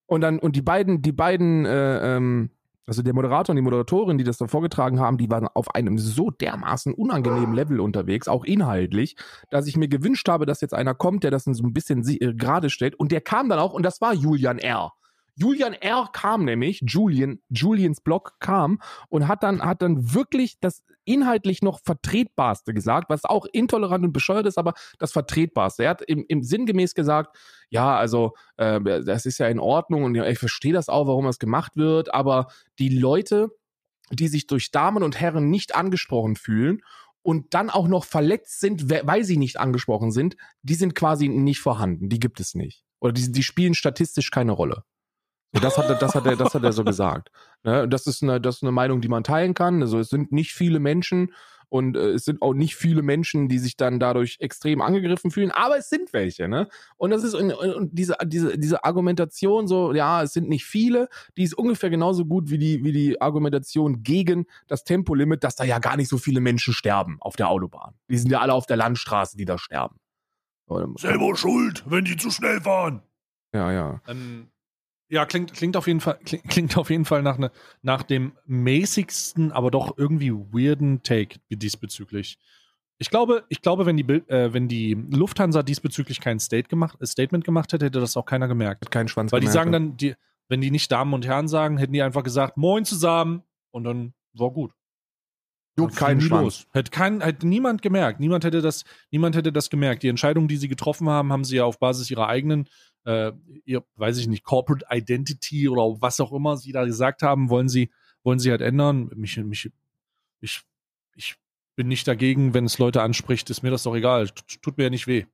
und dann, und die beiden, die beiden, äh, ähm, also der Moderator und die Moderatorin, die das da vorgetragen haben, die waren auf einem so dermaßen unangenehmen Level unterwegs, auch inhaltlich, dass ich mir gewünscht habe, dass jetzt einer kommt, der das so ein bisschen äh, gerade stellt. Und der kam dann auch, und das war Julian R. Julian R. kam nämlich, Julian, Julians Blog kam und hat dann, hat dann wirklich das inhaltlich noch vertretbarste gesagt, was auch intolerant und bescheuert ist, aber das vertretbarste. Er hat im, im sinngemäß gesagt, ja, also äh, das ist ja in Ordnung und ich verstehe das auch, warum das gemacht wird, aber die Leute, die sich durch Damen und Herren nicht angesprochen fühlen und dann auch noch verletzt sind, we- weil sie nicht angesprochen sind, die sind quasi nicht vorhanden, die gibt es nicht. Oder die, die spielen statistisch keine Rolle. Das hat er, das hat er, das hat er so gesagt. Ne? Das ist eine, das ist eine Meinung, die man teilen kann. Also es sind nicht viele Menschen und äh, es sind auch nicht viele Menschen, die sich dann dadurch extrem angegriffen fühlen, aber es sind welche, ne? Und das ist und, und diese, diese, diese Argumentation, so, ja, es sind nicht viele, die ist ungefähr genauso gut wie die, wie die Argumentation gegen das Tempolimit, dass da ja gar nicht so viele Menschen sterben auf der Autobahn. Die sind ja alle auf der Landstraße, die da sterben. Selber schuld, wenn die zu schnell fahren. Ja, ja. Ähm, ja, klingt, klingt auf jeden Fall, klingt, klingt auf jeden Fall nach, ne, nach dem mäßigsten, aber doch irgendwie weirden Take diesbezüglich. Ich glaube, ich glaube, wenn die, Bild- äh, wenn die Lufthansa diesbezüglich kein State gemacht, äh, Statement gemacht hätte, hätte das auch keiner gemerkt. Hat keinen Schwanz Weil die gemerkt, sagen dann, die, wenn die nicht Damen und Herren sagen, hätten die einfach gesagt, Moin zusammen und dann war gut. Juckt keinen Schwanz. Hätte, kein, hätte niemand gemerkt. Niemand hätte, das, niemand hätte das gemerkt. Die Entscheidung, die sie getroffen haben, haben sie ja auf Basis ihrer eigenen, äh, ihr, weiß ich nicht, Corporate Identity oder was auch immer sie da gesagt haben, wollen sie, wollen sie halt ändern. Mich, mich, ich, ich bin nicht dagegen, wenn es Leute anspricht, ist mir das doch egal. Tut mir ja nicht weh.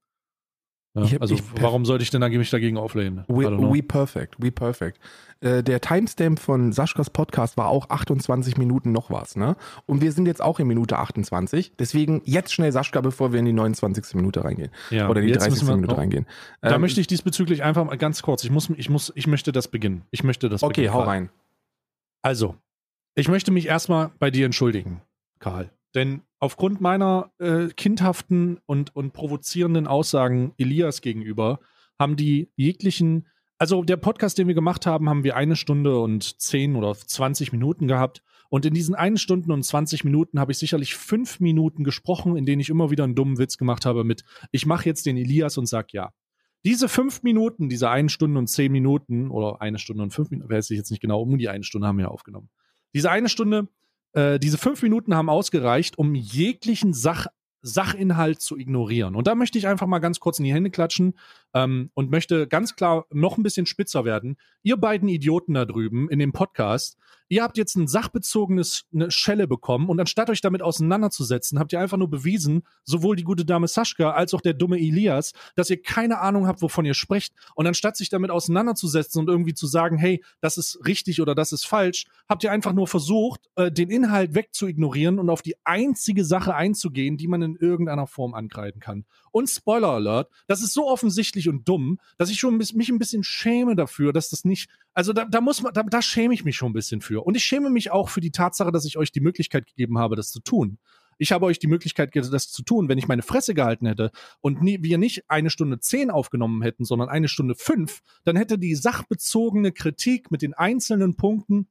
Ja, hab- also warum sollte ich denn dagegen- mich dagegen auflehnen? We, we perfect, we perfect. Äh, der Timestamp von Saschkas Podcast war auch 28 Minuten noch was, ne? Und wir sind jetzt auch in Minute 28. Deswegen jetzt schnell Saschka, bevor wir in die 29. Minute reingehen. ja, Oder in die jetzt 30. müssen wir- Minute reingehen. Da Ähm, möchte ich diesbezüglich einfach mal ganz kurz, ich muss, ich muss, ich möchte das beginnen. Ich möchte das Okay, beginnen. hau rein. Also, ich möchte mich erstmal bei dir entschuldigen, Karl. Denn aufgrund meiner äh, kindhaften und, und provozierenden Aussagen Elias gegenüber haben die jeglichen, also der Podcast, den wir gemacht haben, haben wir eine Stunde und zehn oder 20 Minuten gehabt. Und in diesen einen Stunden und 20 Minuten habe ich sicherlich fünf Minuten gesprochen, in denen ich immer wieder einen dummen Witz gemacht habe mit, ich mache jetzt den Elias und sag ja. Diese fünf Minuten, diese eine Stunde und zehn Minuten oder eine Stunde und fünf Minuten, weiß ich jetzt nicht genau, um die eine Stunde haben wir aufgenommen. Diese eine Stunde, äh, diese fünf Minuten haben ausgereicht, um jeglichen Sach, Sachinhalt zu ignorieren. Und da möchte ich einfach mal ganz kurz in die Hände klatschen ähm, und möchte ganz klar noch ein bisschen spitzer werden. Ihr beiden Idioten da drüben in dem Podcast, ihr habt jetzt ein sachbezogenes eine Schelle bekommen und anstatt euch damit auseinanderzusetzen, habt ihr einfach nur bewiesen, sowohl die gute Dame Saschka als auch der dumme Elias, dass ihr keine Ahnung habt, wovon ihr sprecht. Und anstatt sich damit auseinanderzusetzen und irgendwie zu sagen, hey, das ist richtig oder das ist falsch, habt ihr einfach nur versucht, äh, den Inhalt wegzuignorieren und auf die einzige Sache einzugehen, die man in irgendeiner Form ankreiden kann. Und Spoiler Alert, das ist so offensichtlich und dumm, dass ich schon mich ein bisschen schäme dafür, dass das nicht, also da, da muss man, da, da schäme ich mich schon ein bisschen für. Und ich schäme mich auch für die Tatsache, dass ich euch die Möglichkeit gegeben habe, das zu tun. Ich habe euch die Möglichkeit gegeben, das zu tun. Wenn ich meine Fresse gehalten hätte und nie, wir nicht eine Stunde zehn aufgenommen hätten, sondern eine Stunde fünf, dann hätte die sachbezogene Kritik mit den einzelnen Punkten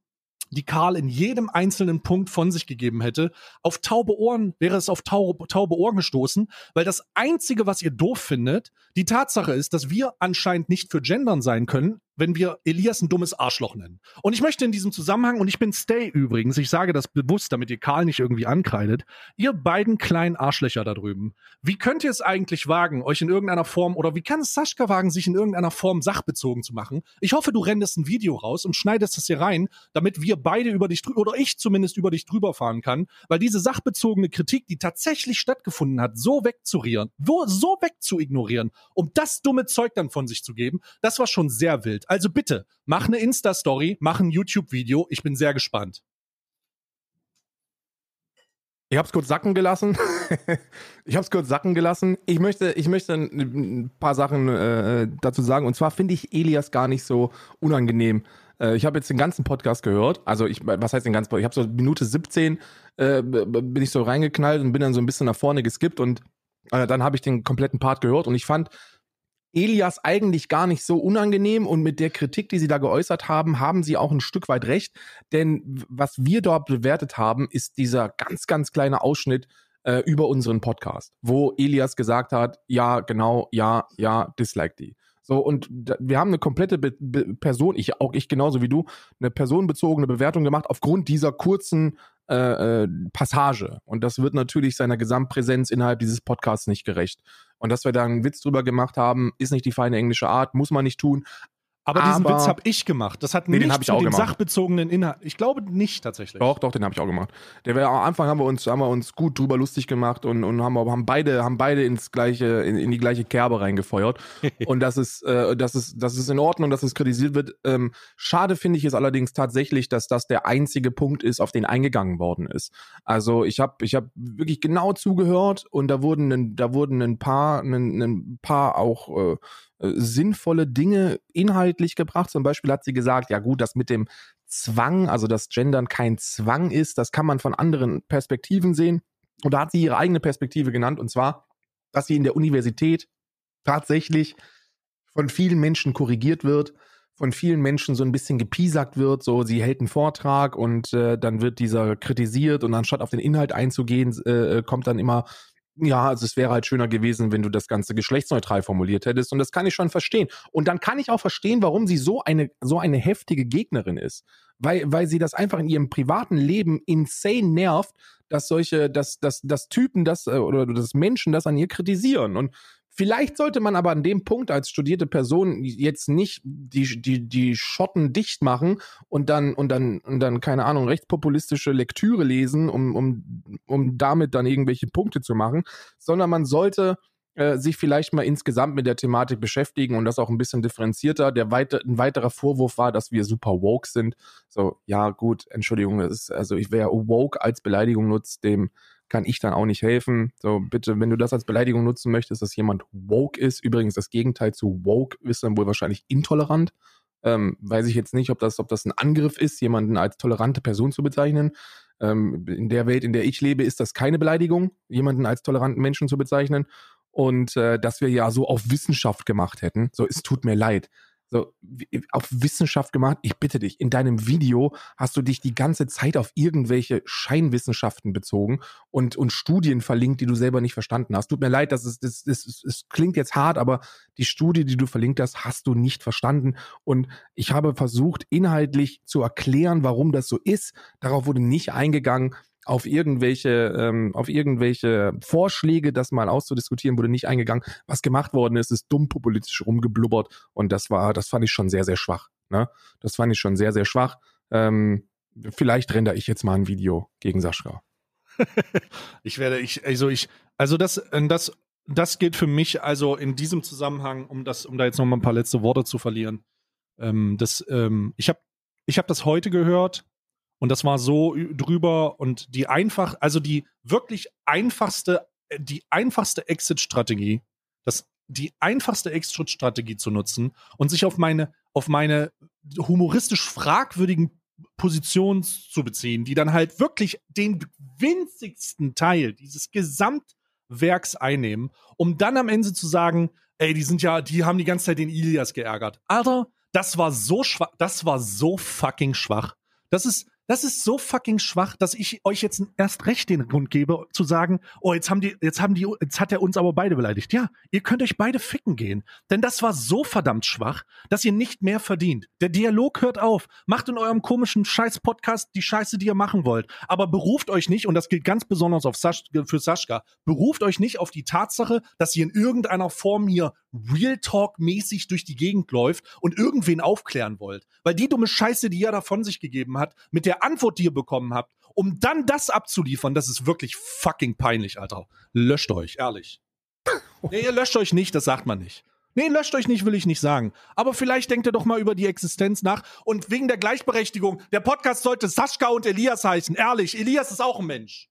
die Karl in jedem einzelnen Punkt von sich gegeben hätte, auf taube Ohren wäre es auf taube, taube Ohren gestoßen, weil das Einzige, was ihr doof findet, die Tatsache ist, dass wir anscheinend nicht für Gendern sein können, wenn wir Elias ein dummes Arschloch nennen. Und ich möchte in diesem Zusammenhang, und ich bin Stay übrigens, ich sage das bewusst, damit ihr Karl nicht irgendwie ankreidet, ihr beiden kleinen Arschlöcher da drüben, wie könnt ihr es eigentlich wagen, euch in irgendeiner Form, oder wie kann es Sascha wagen, sich in irgendeiner Form sachbezogen zu machen? Ich hoffe, du rennst ein Video raus und schneidest das hier rein, damit wir beide über dich drüber, oder ich zumindest über dich drüber fahren kann, weil diese sachbezogene Kritik, die tatsächlich stattgefunden hat, so wegzurieren, so wegzuignorieren, um das dumme Zeug dann von sich zu geben, das war schon sehr wild. Also bitte, mach eine Insta-Story, mach ein YouTube-Video. Ich bin sehr gespannt. Ich habe es kurz sacken gelassen. (laughs) ich habe es kurz sacken gelassen. Ich möchte, ich möchte ein paar Sachen äh, dazu sagen. Und zwar finde ich Elias gar nicht so unangenehm. Äh, ich habe jetzt den ganzen Podcast gehört. Also ich, was heißt den ganzen Podcast? Ich habe so Minute 17 äh, bin ich so reingeknallt und bin dann so ein bisschen nach vorne geskippt und äh, dann habe ich den kompletten Part gehört und ich fand Elias eigentlich gar nicht so unangenehm und mit der Kritik, die sie da geäußert haben, haben sie auch ein Stück weit recht. Denn was wir dort bewertet haben, ist dieser ganz, ganz kleine Ausschnitt äh, über unseren Podcast, wo Elias gesagt hat, ja, genau, ja, ja, dislike die. So, und wir haben eine komplette Be Be Person, ich auch ich genauso wie du, eine personenbezogene Bewertung gemacht aufgrund dieser kurzen äh, äh, Passage. Und das wird natürlich seiner Gesamtpräsenz innerhalb dieses Podcasts nicht gerecht. Und dass wir da einen Witz drüber gemacht haben, ist nicht die feine englische Art, muss man nicht tun. Aber, diesen Witz habe ich gemacht. Das hat nee, nichts mit dem gemacht. sachbezogenen Inhalt. Ich glaube nicht tatsächlich. Doch, doch, den habe ich auch gemacht. Der war, am Anfang haben wir uns, haben wir uns gut drüber lustig gemacht und, und haben, haben beide, haben beide ins gleiche, in, in die gleiche Kerbe reingefeuert. (laughs) und das ist, äh, das ist, das ist in Ordnung, dass es kritisiert wird. Ähm, schade finde ich es allerdings tatsächlich, dass das der einzige Punkt ist, auf den eingegangen worden ist. Also ich habe, ich habe wirklich genau zugehört und da wurden, da wurden ein paar, ein, ein paar auch äh, äh, sinnvolle Dinge inhaltlich gebracht. Zum Beispiel hat sie gesagt, ja gut, das mit dem Zwang, also dass Gendern kein Zwang ist, das kann man von anderen Perspektiven sehen. Und da hat sie ihre eigene Perspektive genannt, und zwar, dass sie in der Universität tatsächlich von vielen Menschen korrigiert wird, von vielen Menschen so ein bisschen gepiesackt wird, so sie hält einen Vortrag und äh, dann wird dieser kritisiert und anstatt auf den Inhalt einzugehen, äh, äh kommt dann immer ja, also es wäre halt schöner gewesen, wenn du das Ganze geschlechtsneutral formuliert hättest. Und das kann ich schon verstehen. Und dann kann ich auch verstehen, warum sie so eine, so eine heftige Gegnerin ist. Weil, weil sie das einfach in ihrem privaten Leben insane nervt, dass solche, dass, dass, dass Typen das äh, oder dass Menschen das an ihr kritisieren. Und Vielleicht sollte man aber an dem Punkt als studierte Person jetzt nicht die, die, die Schotten dicht machen und dann, und dann, und dann, keine Ahnung, rechtspopulistische Lektüre lesen, um, um, um damit dann irgendwelche Punkte zu machen, sondern man sollte äh, sich vielleicht mal insgesamt mit der Thematik beschäftigen und das auch ein bisschen differenzierter. Der weite, ein weiterer Vorwurf war, dass wir super woke sind. So, ja, gut, Entschuldigung, das ist, also ich wäre woke als Beleidigung nutzt, dem kann ich dann auch nicht helfen. So, bitte, wenn du das als Beleidigung nutzen möchtest, dass jemand woke ist, übrigens das Gegenteil zu woke ist dann wohl wahrscheinlich intolerant. Ähm, weiß ich jetzt nicht, ob das, ob das ein Angriff ist, jemanden als tolerante Person zu bezeichnen. Ähm, in der Welt, in der ich lebe, ist das keine Beleidigung, jemanden als toleranten Menschen zu bezeichnen. Und äh, dass wir ja so auf Wissenschaft gemacht hätten. So, es tut mir leid so auf Wissenschaft gemacht. Ich bitte dich, in deinem Video hast du dich die ganze Zeit auf irgendwelche Scheinwissenschaften bezogen und, und Studien verlinkt, die du selber nicht verstanden hast. Tut mir leid, dass es, das, das, das, das klingt jetzt hart, aber die Studie, die du verlinkt hast, hast du nicht verstanden. Und ich habe versucht, inhaltlich zu erklären, warum das so ist. Darauf wurde nicht eingegangen. Auf irgendwelche, ähm, auf irgendwelche Vorschläge, das mal auszudiskutieren, wurde nicht eingegangen. Was gemacht worden ist, ist dumm populistisch rumgeblubbert und das war, das fand ich schon sehr, sehr schwach. Ne? Das fand ich schon sehr, sehr schwach. Ähm, vielleicht render ich jetzt mal ein Video gegen Sascha. (laughs) ich werde, ich, also ich, also das, das, das gilt für mich, also in diesem Zusammenhang, um das, um da jetzt noch mal ein paar letzte Worte zu verlieren. Ähm, das, ähm, ich habe, ich habe das heute gehört und das war so drüber und die einfach, also die wirklich einfachste, die einfachste Exit-Strategie, das, die einfachste Exit-Strategie zu nutzen und sich auf meine, auf meine humoristisch fragwürdigen Positionen zu beziehen, die dann halt wirklich den winzigsten Teil dieses Gesamtwerks einnehmen, um dann am Ende zu sagen, ey, die sind ja, die haben die ganze Zeit den Ilias geärgert. Alter, das war so schwach, das war so fucking schwach. Das ist, das ist so fucking schwach, dass ich euch jetzt erst recht den Grund gebe, zu sagen, oh, jetzt haben die, jetzt haben die, jetzt hat er uns aber beide beleidigt. Ja, ihr könnt euch beide ficken gehen. Denn das war so verdammt schwach, dass ihr nicht mehr verdient. Der Dialog hört auf. Macht in eurem komischen Scheiß-Podcast die Scheiße, die ihr machen wollt. Aber beruft euch nicht, und das gilt ganz besonders auf Sasch, für Saschka, beruft euch nicht auf die Tatsache, dass ihr in irgendeiner Form hier Real Talk-mäßig durch die Gegend läuft und irgendwen aufklären wollt. Weil die dumme Scheiße, die er da von sich gegeben hat, mit der Antwort, die ihr bekommen habt, um dann das abzuliefern, das ist wirklich fucking peinlich, Alter. Löscht euch, ehrlich. Nee, ihr löscht euch nicht, das sagt man nicht. Nee, löscht euch nicht, will ich nicht sagen. Aber vielleicht denkt ihr doch mal über die Existenz nach. Und wegen der Gleichberechtigung, der Podcast sollte Sascha und Elias heißen. Ehrlich, Elias ist auch ein Mensch.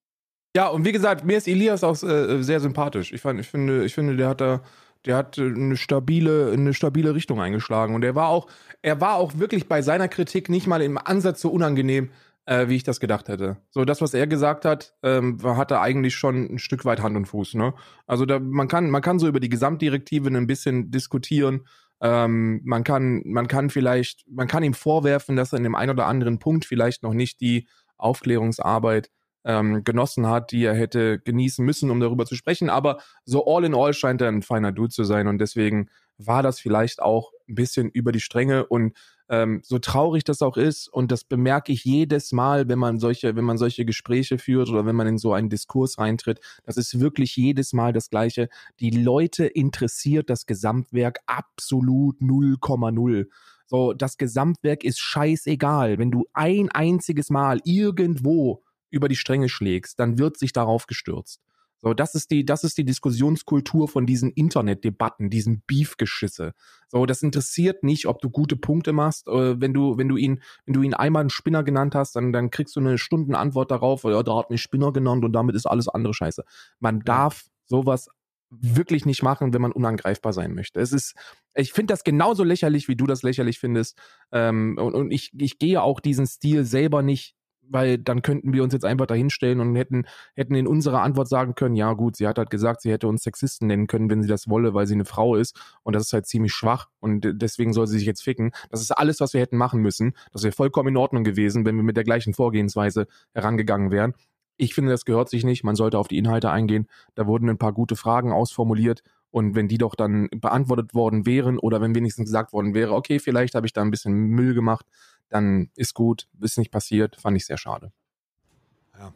Ja, und wie gesagt, mir ist Elias auch äh, sehr sympathisch. Ich, fand, ich, finde, ich finde, der hat da der hat eine stabile, eine stabile Richtung eingeschlagen. Und er war auch, er war auch wirklich bei seiner Kritik nicht mal im Ansatz so unangenehm, äh, wie ich das gedacht hätte. So, das, was er gesagt hat, ähm, hatte eigentlich schon ein Stück weit Hand und Fuß, ne? Also da, man kann, man kann so über die Gesamtdirektive ein bisschen diskutieren. Ähm, man kann, man kann vielleicht, man kann ihm vorwerfen, dass er in dem einen oder anderen Punkt vielleicht noch nicht die Aufklärungsarbeit ähm, genossen hat, die er hätte genießen müssen, um darüber zu sprechen. Aber so all in all scheint er ein feiner Dude zu sein und deswegen war das vielleicht auch ein bisschen über die Stränge und ähm, so traurig das auch ist und das bemerke ich jedes Mal, wenn man solche, wenn man solche Gespräche führt oder wenn man in so einen Diskurs reintritt, das ist wirklich jedes Mal das Gleiche. Die Leute interessiert das Gesamtwerk absolut 0,0. So, das Gesamtwerk ist scheißegal. Wenn du ein einziges Mal irgendwo über die Stränge schlägst, dann wird sich darauf gestürzt. So, das ist die, das ist die Diskussionskultur von diesen Internetdebatten, diesen Beefgeschisse. So, das interessiert nicht, ob du gute Punkte machst. Äh, wenn du, wenn du ihn, wenn du ihn einmal einen Spinner genannt hast, dann, dann kriegst du eine Stundenantwort darauf, ja, da hat mich Spinner genannt und damit ist alles andere Scheiße. Man darf sowas wirklich nicht machen, wenn man unangreifbar sein möchte. Es ist, ich finde das genauso lächerlich, wie du das lächerlich findest. Ähm, und, und ich, ich gehe auch diesen Stil selber nicht weil dann könnten wir uns jetzt einfach dahinstellen und hätten, hätten in unserer Antwort sagen können, ja gut, sie hat halt gesagt, sie hätte uns Sexisten nennen können, wenn sie das wolle, weil sie eine Frau ist und das ist halt ziemlich schwach und deswegen soll sie sich jetzt ficken. Das ist alles, was wir hätten machen müssen. Das wäre vollkommen in Ordnung gewesen, wenn wir mit der gleichen Vorgehensweise herangegangen wären. Ich finde, das gehört sich nicht. Man sollte auf die Inhalte eingehen. Da wurden ein paar gute Fragen ausformuliert. Und wenn die doch dann beantwortet worden wären oder wenn wenigstens gesagt worden wäre, okay, vielleicht habe ich da ein bisschen Müll gemacht, dann ist gut, ist nicht passiert, fand ich sehr schade.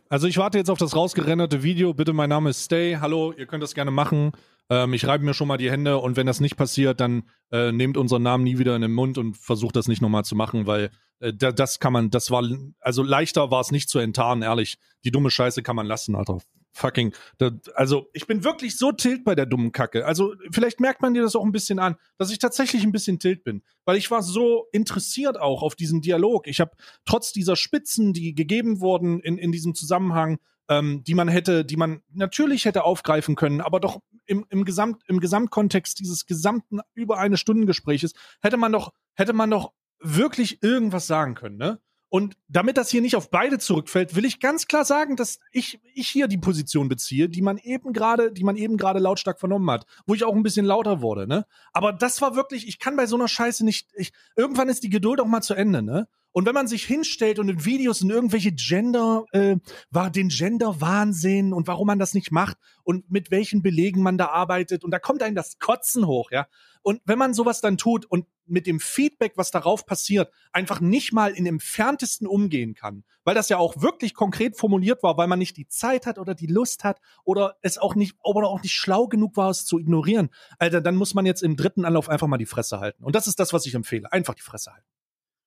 Also ich warte jetzt auf das rausgerenderte Video. Bitte, mein Name ist Stay. Hallo, ihr könnt das gerne machen. Ähm, ich reibe mir schon mal die Hände und wenn das nicht passiert, dann äh, nehmt unseren Namen nie wieder in den Mund und versucht das nicht nochmal zu machen, weil äh, das kann man, das war, also leichter war es nicht zu enttarnen, ehrlich. Die dumme Scheiße kann man lassen, Alter fucking, da, also ich bin wirklich so tilt bei der dummen Kacke. Also vielleicht merkt man dir das auch ein bisschen an, dass ich tatsächlich ein bisschen tilt bin, weil ich war so interessiert auch auf diesen Dialog. Ich habe trotz dieser Spitzen, die gegeben wurden in, in diesem Zusammenhang, ähm, die man hätte, die man natürlich hätte aufgreifen können, aber doch im, im, Gesamt, im Gesamtkontext dieses gesamten über eine Stunde Gespräches hätte man doch, hätte man doch wirklich irgendwas sagen können, ne? Und damit das hier nicht auf beide zurückfällt, will ich ganz klar sagen, dass ich, ich hier die Position beziehe, die man eben gerade, die man eben gerade lautstark vernommen hat, wo ich auch ein bisschen lauter wurde, ne? Aber das war wirklich, ich kann bei so einer Scheiße nicht, ich, irgendwann ist die Geduld auch mal zu Ende, ne? Und wenn man sich hinstellt und in Videos in irgendwelche Gender, äh, war den Gender-Wahnsinn und warum man das nicht macht und mit welchen Belegen man da arbeitet und da kommt einem das Kotzen hoch, ja. Und wenn man sowas dann tut und mit dem Feedback, was darauf passiert, einfach nicht mal in entferntesten umgehen kann, weil das ja auch wirklich konkret formuliert war, weil man nicht die Zeit hat oder die Lust hat oder es auch nicht oder auch nicht schlau genug war, es zu ignorieren, Alter, dann muss man jetzt im dritten Anlauf einfach mal die Fresse halten. Und das ist das, was ich empfehle. Einfach die Fresse halten.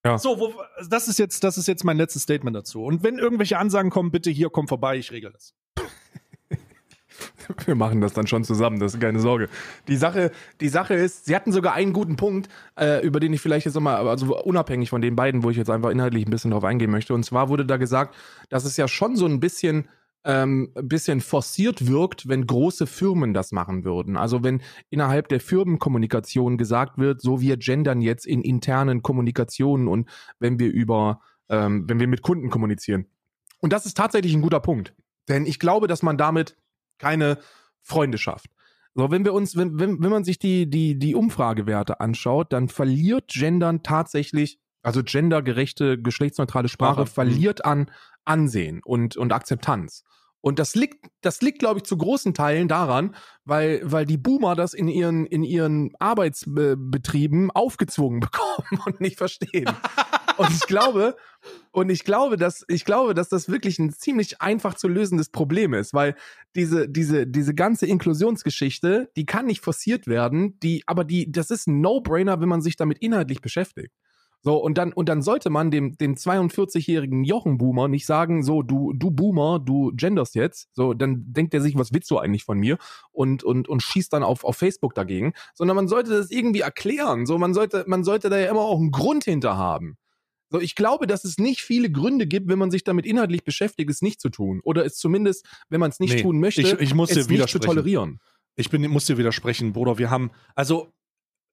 Ja. So, wo, das ist jetzt, das ist jetzt mein letztes Statement dazu. Und wenn irgendwelche Ansagen kommen, bitte hier, komm vorbei, ich regel das. (laughs) Wir machen das dann schon zusammen, das ist keine Sorge. Die Sache, die Sache ist, sie hatten sogar einen guten Punkt, äh, über den ich vielleicht jetzt nochmal, also unabhängig von den beiden, wo ich jetzt einfach inhaltlich ein bisschen drauf eingehen möchte. Und zwar wurde da gesagt, dass es ja schon so ein bisschen ähm, bisschen forciert wirkt, wenn große Firmen das machen würden. Also wenn innerhalb der Firmenkommunikation gesagt wird, so wir gendern jetzt in internen Kommunikationen und wenn wir über, ähm, wenn wir mit Kunden kommunizieren. Und das ist tatsächlich ein guter Punkt. Denn ich glaube, dass man damit keine Freunde schafft. So, wenn wir uns, wenn, wenn, wenn man sich die, die, die Umfragewerte anschaut, dann verliert Gendern tatsächlich, also gendergerechte, geschlechtsneutrale Sprache Sprache, verliert an Ansehen und, und Akzeptanz. Und das liegt, das liegt, glaube ich, zu großen Teilen daran, weil, weil die Boomer das in ihren, in ihren Arbeitsbetrieben aufgezwungen (laughs) bekommen und nicht verstehen. Und ich glaube, und ich glaube, dass, ich glaube, dass das wirklich ein ziemlich einfach zu lösendes Problem ist, weil diese, diese, diese ganze Inklusionsgeschichte, die kann nicht forciert werden, die, aber die, das ist ein No-Brainer, wenn man sich damit inhaltlich beschäftigt. So, und dann, und dann sollte man dem, dem 42-jährigen Jochen-Boomer nicht sagen, so, du, du Boomer, du genders jetzt. So, dann denkt er sich, was willst du eigentlich von mir? Und, und, und schießt dann auf, auf Facebook dagegen. Sondern man sollte das irgendwie erklären. So, man sollte, man sollte da ja immer auch einen Grund hinter haben. So, ich glaube, dass es nicht viele Gründe gibt, wenn man sich damit inhaltlich beschäftigt, es nicht zu tun. Oder es zumindest, wenn man es nicht Nee, tun möchte, ich- ich muss es nicht zu tolerieren. Ich bin, muss dir widersprechen, Bruder. Wir haben, also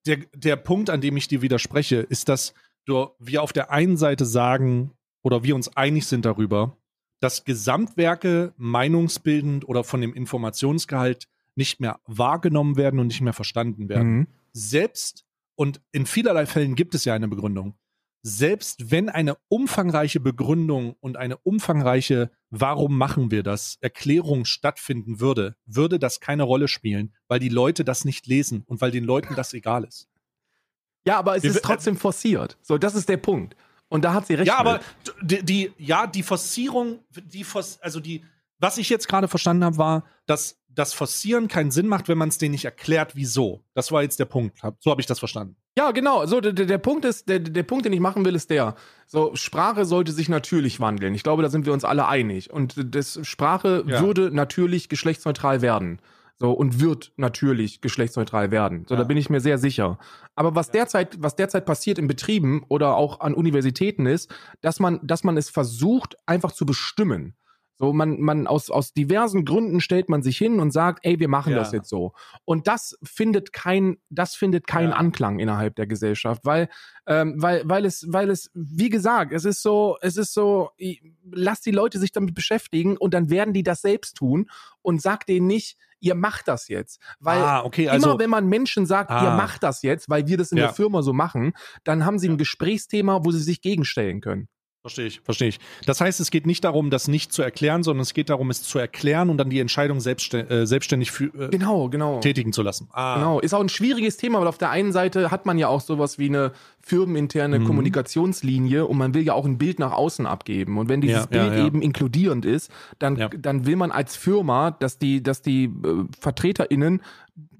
der, der Punkt, an dem ich dir widerspreche, ist, dass wir auf der einen Seite sagen oder wir uns einig sind darüber, dass Gesamtwerke meinungsbildend oder von dem Informationsgehalt nicht mehr wahrgenommen werden und nicht mehr verstanden werden. Mhm. Selbst, und in vielerlei Fällen gibt es ja eine Begründung, selbst wenn eine umfangreiche Begründung und eine umfangreiche Warum machen wir das Erklärung stattfinden würde, würde das keine Rolle spielen, weil die Leute das nicht lesen und weil den Leuten das egal ist. Ja, aber es Wir- ist trotzdem forciert. So, das ist der Punkt. Und da hat sie recht. Ja, aber die, die, ja, die Forcierung, die, also die, was ich jetzt gerade verstanden habe, war, dass das Forcieren keinen Sinn macht, wenn man es denen nicht erklärt, wieso. Das war jetzt der Punkt. So habe ich das verstanden. Ja, genau. So, der, der der Punkt ist, der, der Punkt, den ich machen will, ist der. So, Sprache sollte sich natürlich wandeln. Ich glaube, da sind wir uns alle einig. Und das Sprache Ja. würde natürlich geschlechtsneutral werden. So, und wird natürlich geschlechtsneutral werden. So, da Ja. bin ich mir sehr sicher. Aber was derzeit, was derzeit passiert in Betrieben oder auch an Universitäten ist, dass man, dass man es versucht, einfach zu bestimmen. So, man, man aus, aus diversen Gründen stellt man sich hin und sagt, ey, wir machen Ja. das jetzt so. Und das findet kein, das findet keinen Ja. Anklang innerhalb der Gesellschaft, weil, ähm, weil, weil es, weil es, wie gesagt, es ist so, es ist so, lass die Leute sich damit beschäftigen und dann werden die das selbst tun und sagt denen nicht, ihr macht das jetzt. Weil ah, okay, also immer wenn man Menschen sagt, ihr Ah. macht das jetzt, weil wir das in Ja. der Firma so machen, dann haben sie ein. Gesprächsthema, wo sie sich gegenstellen können. Verstehe ich, verstehe ich. Das heißt, es geht nicht darum, das nicht zu erklären, sondern es geht darum, es zu erklären und dann die Entscheidung selbststä äh, selbstständig für, äh, Genau, genau. tätigen zu lassen. Ah, Genau, ist auch ein schwieriges Thema, weil auf der einen Seite hat man ja auch sowas wie eine firmeninterne Mhm. Kommunikationslinie und man will ja auch ein Bild nach außen abgeben. Und wenn dieses Ja, Bild ja. eben inkludierend ist, dann, dann will man als Firma, dass die, dass die äh, VertreterInnen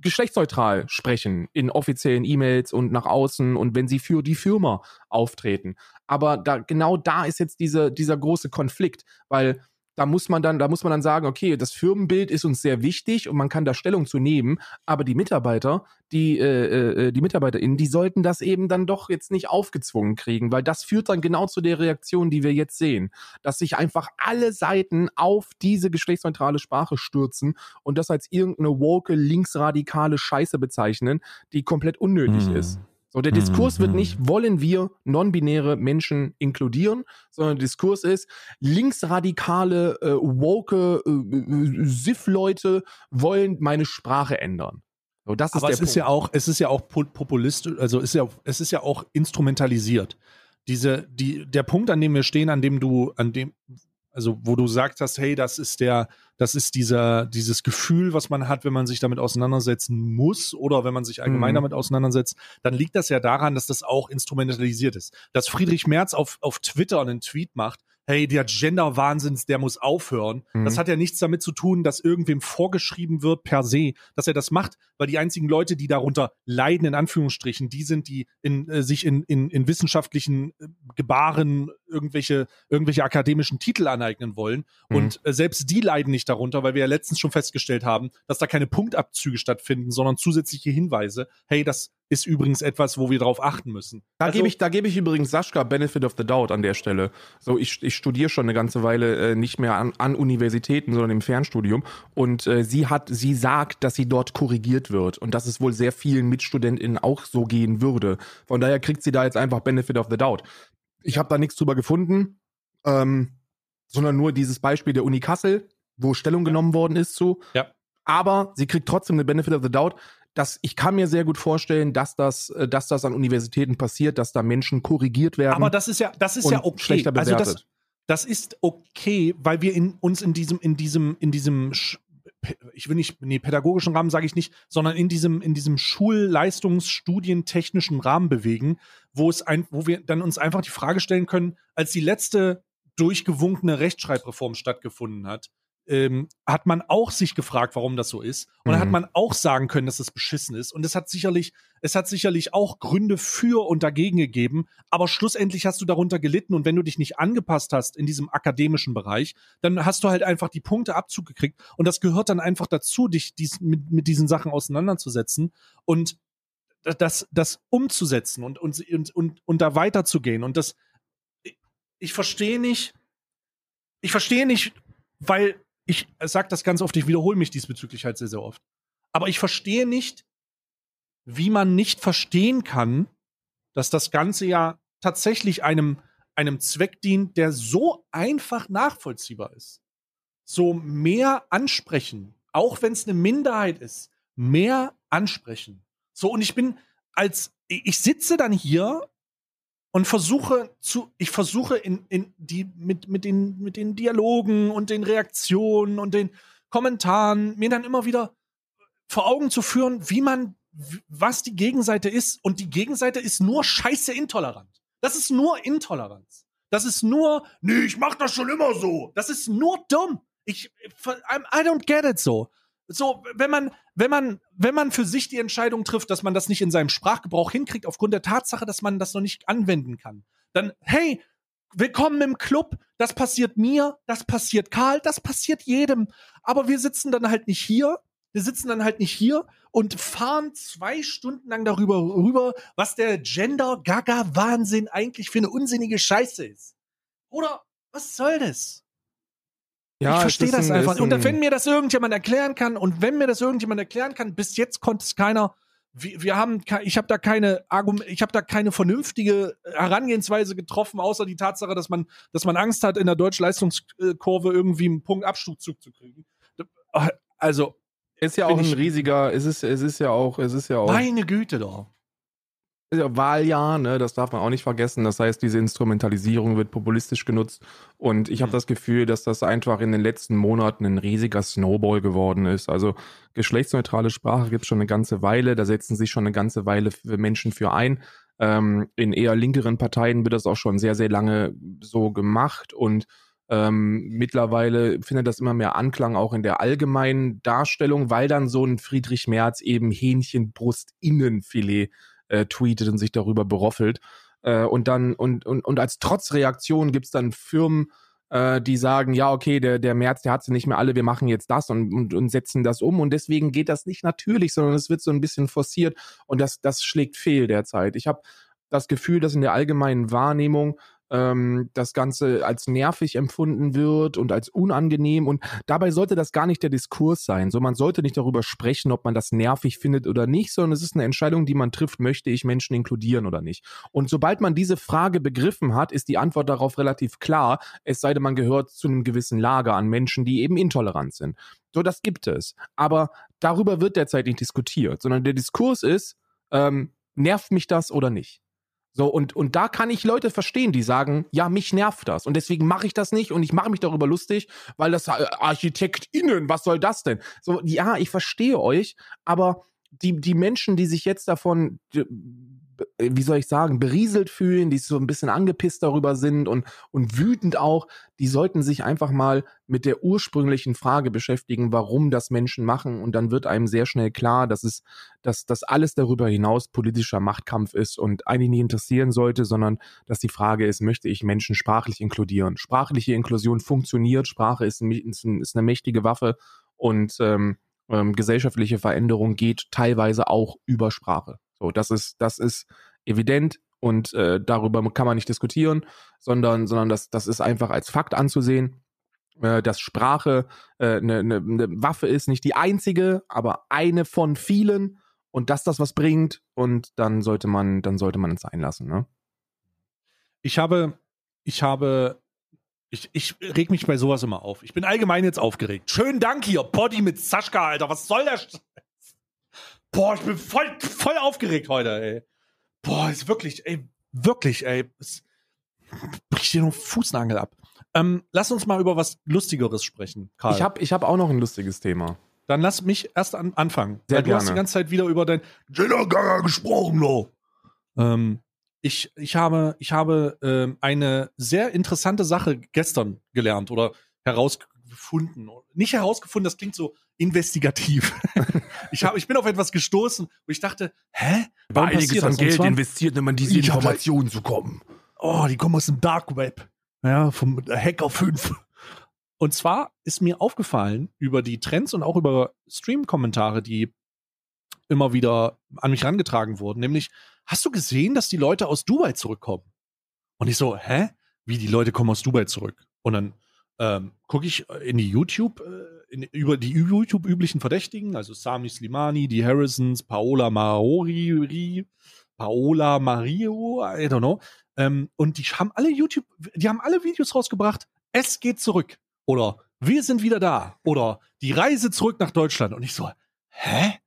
geschlechtsneutral sprechen in offiziellen E-Mails und nach außen und wenn sie für die Firma auftreten. Aber da, genau da ist jetzt diese, dieser große Konflikt, weil da muss man dann, da muss man dann sagen, okay, das Firmenbild ist uns sehr wichtig und man kann da Stellung zu nehmen, aber die Mitarbeiter, die, äh, äh, die MitarbeiterInnen, die sollten das eben dann doch jetzt nicht aufgezwungen kriegen, weil das führt dann genau zu der Reaktion, die wir jetzt sehen, dass sich einfach alle Seiten auf diese geschlechtsneutrale Sprache stürzen und das als irgendeine woke, linksradikale Scheiße bezeichnen, die komplett unnötig Hm. ist. So, der Diskurs wird Mhm. nicht, wollen wir non-binäre Menschen inkludieren, sondern der Diskurs ist, linksradikale, äh, woke, äh, SIF-Leute wollen meine Sprache ändern. So, das ist aber es ist Punkt. ja auch, es ist ja auch pu- populistisch, also ist ja, es ist ja auch instrumentalisiert. diese, die, der Punkt, an dem wir stehen, an dem du, an dem, also wo du sagst hast, hey, das ist der, das ist dieser, dieses Gefühl, was man hat, wenn man sich damit auseinandersetzen muss oder wenn man sich allgemein Mhm. damit auseinandersetzt, dann liegt das ja daran, dass das auch instrumentalisiert ist. Dass Friedrich Merz auf, auf Twitter einen Tweet macht, hey, der Gender-Wahnsinns, der muss aufhören. Mhm. Das hat ja nichts damit zu tun, dass irgendwem vorgeschrieben wird per se, dass er das macht, weil die einzigen Leute, die darunter leiden, in Anführungsstrichen, die sind, die in, äh, sich in, in, in wissenschaftlichen äh, Gebaren irgendwelche, irgendwelche akademischen Titel aneignen wollen. Mhm. Und äh, selbst die leiden nicht darunter, weil wir ja letztens schon festgestellt haben, dass da keine Punktabzüge stattfinden, sondern zusätzliche Hinweise. Hey, das ist übrigens etwas, wo wir darauf achten müssen. Da Also- gebe ich, da gebe ich übrigens Sascha Benefit of the Doubt an der Stelle. So, ich, ich studiere schon eine ganze Weile äh, nicht mehr an, an Universitäten, sondern im Fernstudium. Und äh, sie hat, sie sagt, dass sie dort korrigiert wird und dass es wohl sehr vielen MitstudentInnen auch so gehen würde. Von daher kriegt sie da jetzt einfach Benefit of the Doubt. Ich habe da nichts drüber gefunden, ähm, sondern nur dieses Beispiel der Uni Kassel, wo Stellung genommen worden ist zu. Ja. Aber sie kriegt trotzdem eine Benefit of the Doubt. Das, ich kann mir sehr gut vorstellen, dass das, äh, dass das an Universitäten passiert, dass da Menschen korrigiert werden. Aber das ist ja, das ist ja okay. schlechter Also bewertet. das, das ist okay, weil wir in, uns in diesem, in diesem, in diesem, ich will nicht, nee, pädagogischen Rahmen sage ich nicht, sondern in diesem, in diesem Schulleistungsstudientechnischen Rahmen bewegen, wo es ein, wo wir dann uns einfach die Frage stellen können, als die letzte durchgewunkene Rechtschreibreform stattgefunden hat, ähm, hat man auch sich gefragt, warum das so ist. Und dann Mhm. hat man auch sagen können, dass das beschissen ist. Und es hat sicherlich, es hat sicherlich auch Gründe für und dagegen gegeben. Aber schlussendlich hast du darunter gelitten. Und wenn du dich nicht angepasst hast in diesem akademischen Bereich, dann hast du halt einfach die Punkte Abzug gekriegt. Und das gehört dann einfach dazu, dich dies, mit, mit diesen Sachen auseinanderzusetzen und das, das umzusetzen und, und, und, und, und da weiterzugehen. Und das, ich verstehe nicht, ich verstehe nicht, weil ich sage das ganz oft, ich wiederhole mich diesbezüglich halt sehr, sehr oft. Aber ich verstehe nicht, wie man nicht verstehen kann, dass das Ganze ja tatsächlich einem, einem Zweck dient, der so einfach nachvollziehbar ist. So mehr ansprechen, auch wenn es eine Minderheit ist, mehr ansprechen. So, und ich bin als, ich sitze dann hier und versuche zu, ich versuche in, in die, mit, mit den, mit den Dialogen und den Reaktionen und den Kommentaren mir dann immer wieder vor Augen zu führen, wie man, was die Gegenseite ist. Und die Gegenseite ist nur scheiße intolerant. Das ist nur Intoleranz. Das ist nur, nee, ich mach das schon immer so. Das ist nur dumm. Ich, I'm- I don't get it so. So, wenn man, wenn man, wenn man für sich die Entscheidung trifft, dass man das nicht in seinem Sprachgebrauch hinkriegt, aufgrund der Tatsache, dass man das noch nicht anwenden kann, dann, hey, willkommen im Club, das passiert mir, das passiert Karl, das passiert jedem. Aber wir sitzen dann halt nicht hier, wir sitzen dann halt nicht hier und fahren zwei Stunden lang darüber rüber, was der Gender-Gaga-Wahnsinn eigentlich für eine unsinnige Scheiße ist. Oder was soll das? Ja, ich verstehe das ein- einfach. ist Und ein- wenn mir das irgendjemand erklären kann und wenn mir das irgendjemand erklären kann, bis jetzt konnte es keiner. Wir, wir haben, ich habe da keine Argum ich habe da keine vernünftige Herangehensweise getroffen, außer die Tatsache, dass man, dass man Angst hat, in der Deutschleistungskurve irgendwie einen Punkt Abzug zu kriegen. Also, Ist ja auch ein riesiger, es ist, es ist ja auch, es ist ja auch meine Güte doch. Wahljahr, ne, das darf man auch nicht vergessen. Das heißt, diese Instrumentalisierung wird populistisch genutzt. Und ich habe Mhm. das Gefühl, dass das einfach in den letzten Monaten ein riesiger Snowball geworden ist. Also geschlechtsneutrale Sprache gibt es schon eine ganze Weile. Da setzen sich schon eine ganze Weile Menschen für ein. Ähm, in eher linkeren Parteien wird das auch schon sehr, sehr lange so gemacht. Und ähm, mittlerweile findet das immer mehr Anklang auch in der allgemeinen Darstellung, weil dann so ein Friedrich Merz eben Hähnchenbrust-Innenfilet äh, tweetet und sich darüber beroffelt. Äh, und dann, und, und, und als Trotzreaktion gibt's dann Firmen, äh, die sagen, ja, okay, der, der März, der hat sie nicht mehr alle, wir machen jetzt das und, und, und setzen das um. Und deswegen geht das nicht natürlich, sondern es wird so ein bisschen forciert und das, das schlägt fehl derzeit. Ich habe das Gefühl, dass in der allgemeinen Wahrnehmung ähm, das Ganze als nervig empfunden wird und als unangenehm. Und dabei sollte das gar nicht der Diskurs sein. So, man sollte nicht darüber sprechen, ob man das nervig findet oder nicht, sondern es ist eine Entscheidung, die man trifft, möchte ich Menschen inkludieren oder nicht. Und sobald man diese Frage begriffen hat, ist die Antwort darauf relativ klar, es sei denn, man gehört zu einem gewissen Lager an Menschen, die eben intolerant sind. So, das gibt es. Aber darüber wird derzeit nicht diskutiert, sondern der Diskurs ist, ähm, nervt mich das oder nicht? So, und, und da kann ich Leute verstehen, die sagen, ja, mich nervt das. Und deswegen mache ich das nicht und ich mache mich darüber lustig, weil das äh, ArchitektInnen, was soll das denn? So, ja, ich verstehe euch, aber die, die Menschen, die sich jetzt davon, wie soll ich sagen, berieselt fühlen, die so ein bisschen angepisst darüber sind und, und wütend auch, die sollten sich einfach mal mit der ursprünglichen Frage beschäftigen, warum das Menschen machen. Und dann wird einem sehr schnell klar, dass es, dass das alles darüber hinaus politischer Machtkampf ist und eigentlich nicht interessieren sollte, sondern dass die Frage ist, möchte ich Menschen sprachlich inkludieren? Sprachliche Inklusion funktioniert, Sprache ist, ein, ist eine mächtige Waffe und ähm, ähm, gesellschaftliche Veränderung geht teilweise auch über Sprache. So, das ist, das ist evident und äh, darüber kann man nicht diskutieren, sondern, sondern das, das ist einfach als Fakt anzusehen, äh, dass Sprache eine äh, ne, ne, ne Waffe ist, nicht die einzige, aber eine von vielen und dass das was bringt und dann sollte man, dann sollte man es einlassen. Ne? Ich habe, ich habe ich, ich reg mich bei sowas immer auf. Ich bin allgemein jetzt aufgeregt. Schönen Dank hier, Body mit Saschka, Alter. Was soll der? Boah, ich bin voll, voll aufgeregt heute, ey. Boah, ist wirklich, ey, wirklich, ey. Es bricht dir nur Fußnagel ab. Ähm, lass uns mal über was Lustigeres sprechen, Karl. Ich habe ich hab auch noch ein lustiges Thema. Dann lass mich erst an, anfangen. Sehr weil du gerne. hast die ganze Zeit wieder über dein Jenna Gaga gesprochen, lo. Ähm, ich, ich habe, ich habe ähm, eine sehr interessante Sache gestern gelernt oder herausgefunden. Nicht herausgefunden, das klingt so investigativ. (laughs) ich, habe, ich bin auf etwas gestoßen, wo ich dachte, hä? Passiert das? Und zwar- investiert, um an diese Informationen zu kommen. oh, die kommen aus dem Dark Web. Ja, vom Hacker 5. Und zwar ist mir aufgefallen über die Trends und auch über Stream-Kommentare, die immer wieder an mich rangetragen wurden, nämlich, hast du gesehen, dass die Leute aus Dubai zurückkommen? Und ich so, hä? Wie die Leute kommen aus Dubai zurück? Und dann ähm, gucke ich in die YouTube, äh, in, über die YouTube üblichen Verdächtigen, also Sami Slimani, die Harrisons, Paola Maori, Paola Mario, I don't know. Ähm, und die haben alle YouTube, die haben alle Videos rausgebracht. Es geht zurück. Oder wir sind wieder da. Oder die Reise zurück nach Deutschland. Und ich so, hä?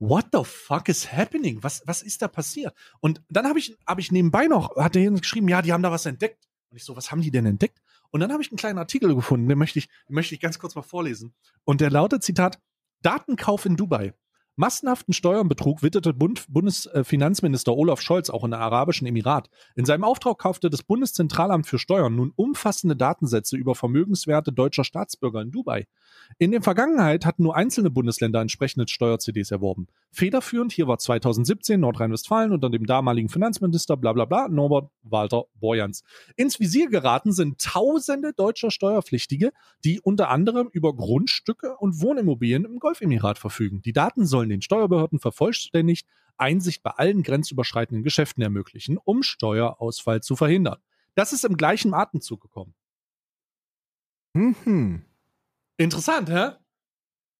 What the fuck is happening? Was, was ist da passiert? Und dann habe ich, hab ich nebenbei noch, hat der geschrieben, ja, die haben da was entdeckt. Und ich so, was haben die denn entdeckt? Und dann habe ich einen kleinen Artikel gefunden, den möchte ich, den möchte ich ganz kurz mal vorlesen. Und der lautet, Zitat, Datenkauf in Dubai. Massenhaften Steuerbetrug witterte Bund, Bundesfinanzminister Olaf Scholz auch in der Arabischen Emirat. In seinem Auftrag kaufte das Bundeszentralamt für Steuern nun umfassende Datensätze über Vermögenswerte deutscher Staatsbürger in Dubai. In der Vergangenheit hatten nur einzelne Bundesländer entsprechende Steuer-CDs erworben. Federführend hier war 2017 Nordrhein-Westfalen unter dem damaligen Finanzminister bla bla bla Norbert Walter Borjans. Ins Visier geraten sind tausende deutscher Steuerpflichtige, die unter anderem über Grundstücke und Wohnimmobilien im Golfemirat verfügen. Die Daten sollen den Steuerbehörden vervollständigt Einsicht bei allen grenzüberschreitenden Geschäften ermöglichen, um Steuerausfall zu verhindern. Das ist im gleichen Atemzug gekommen. Mhm. Interessant, hä?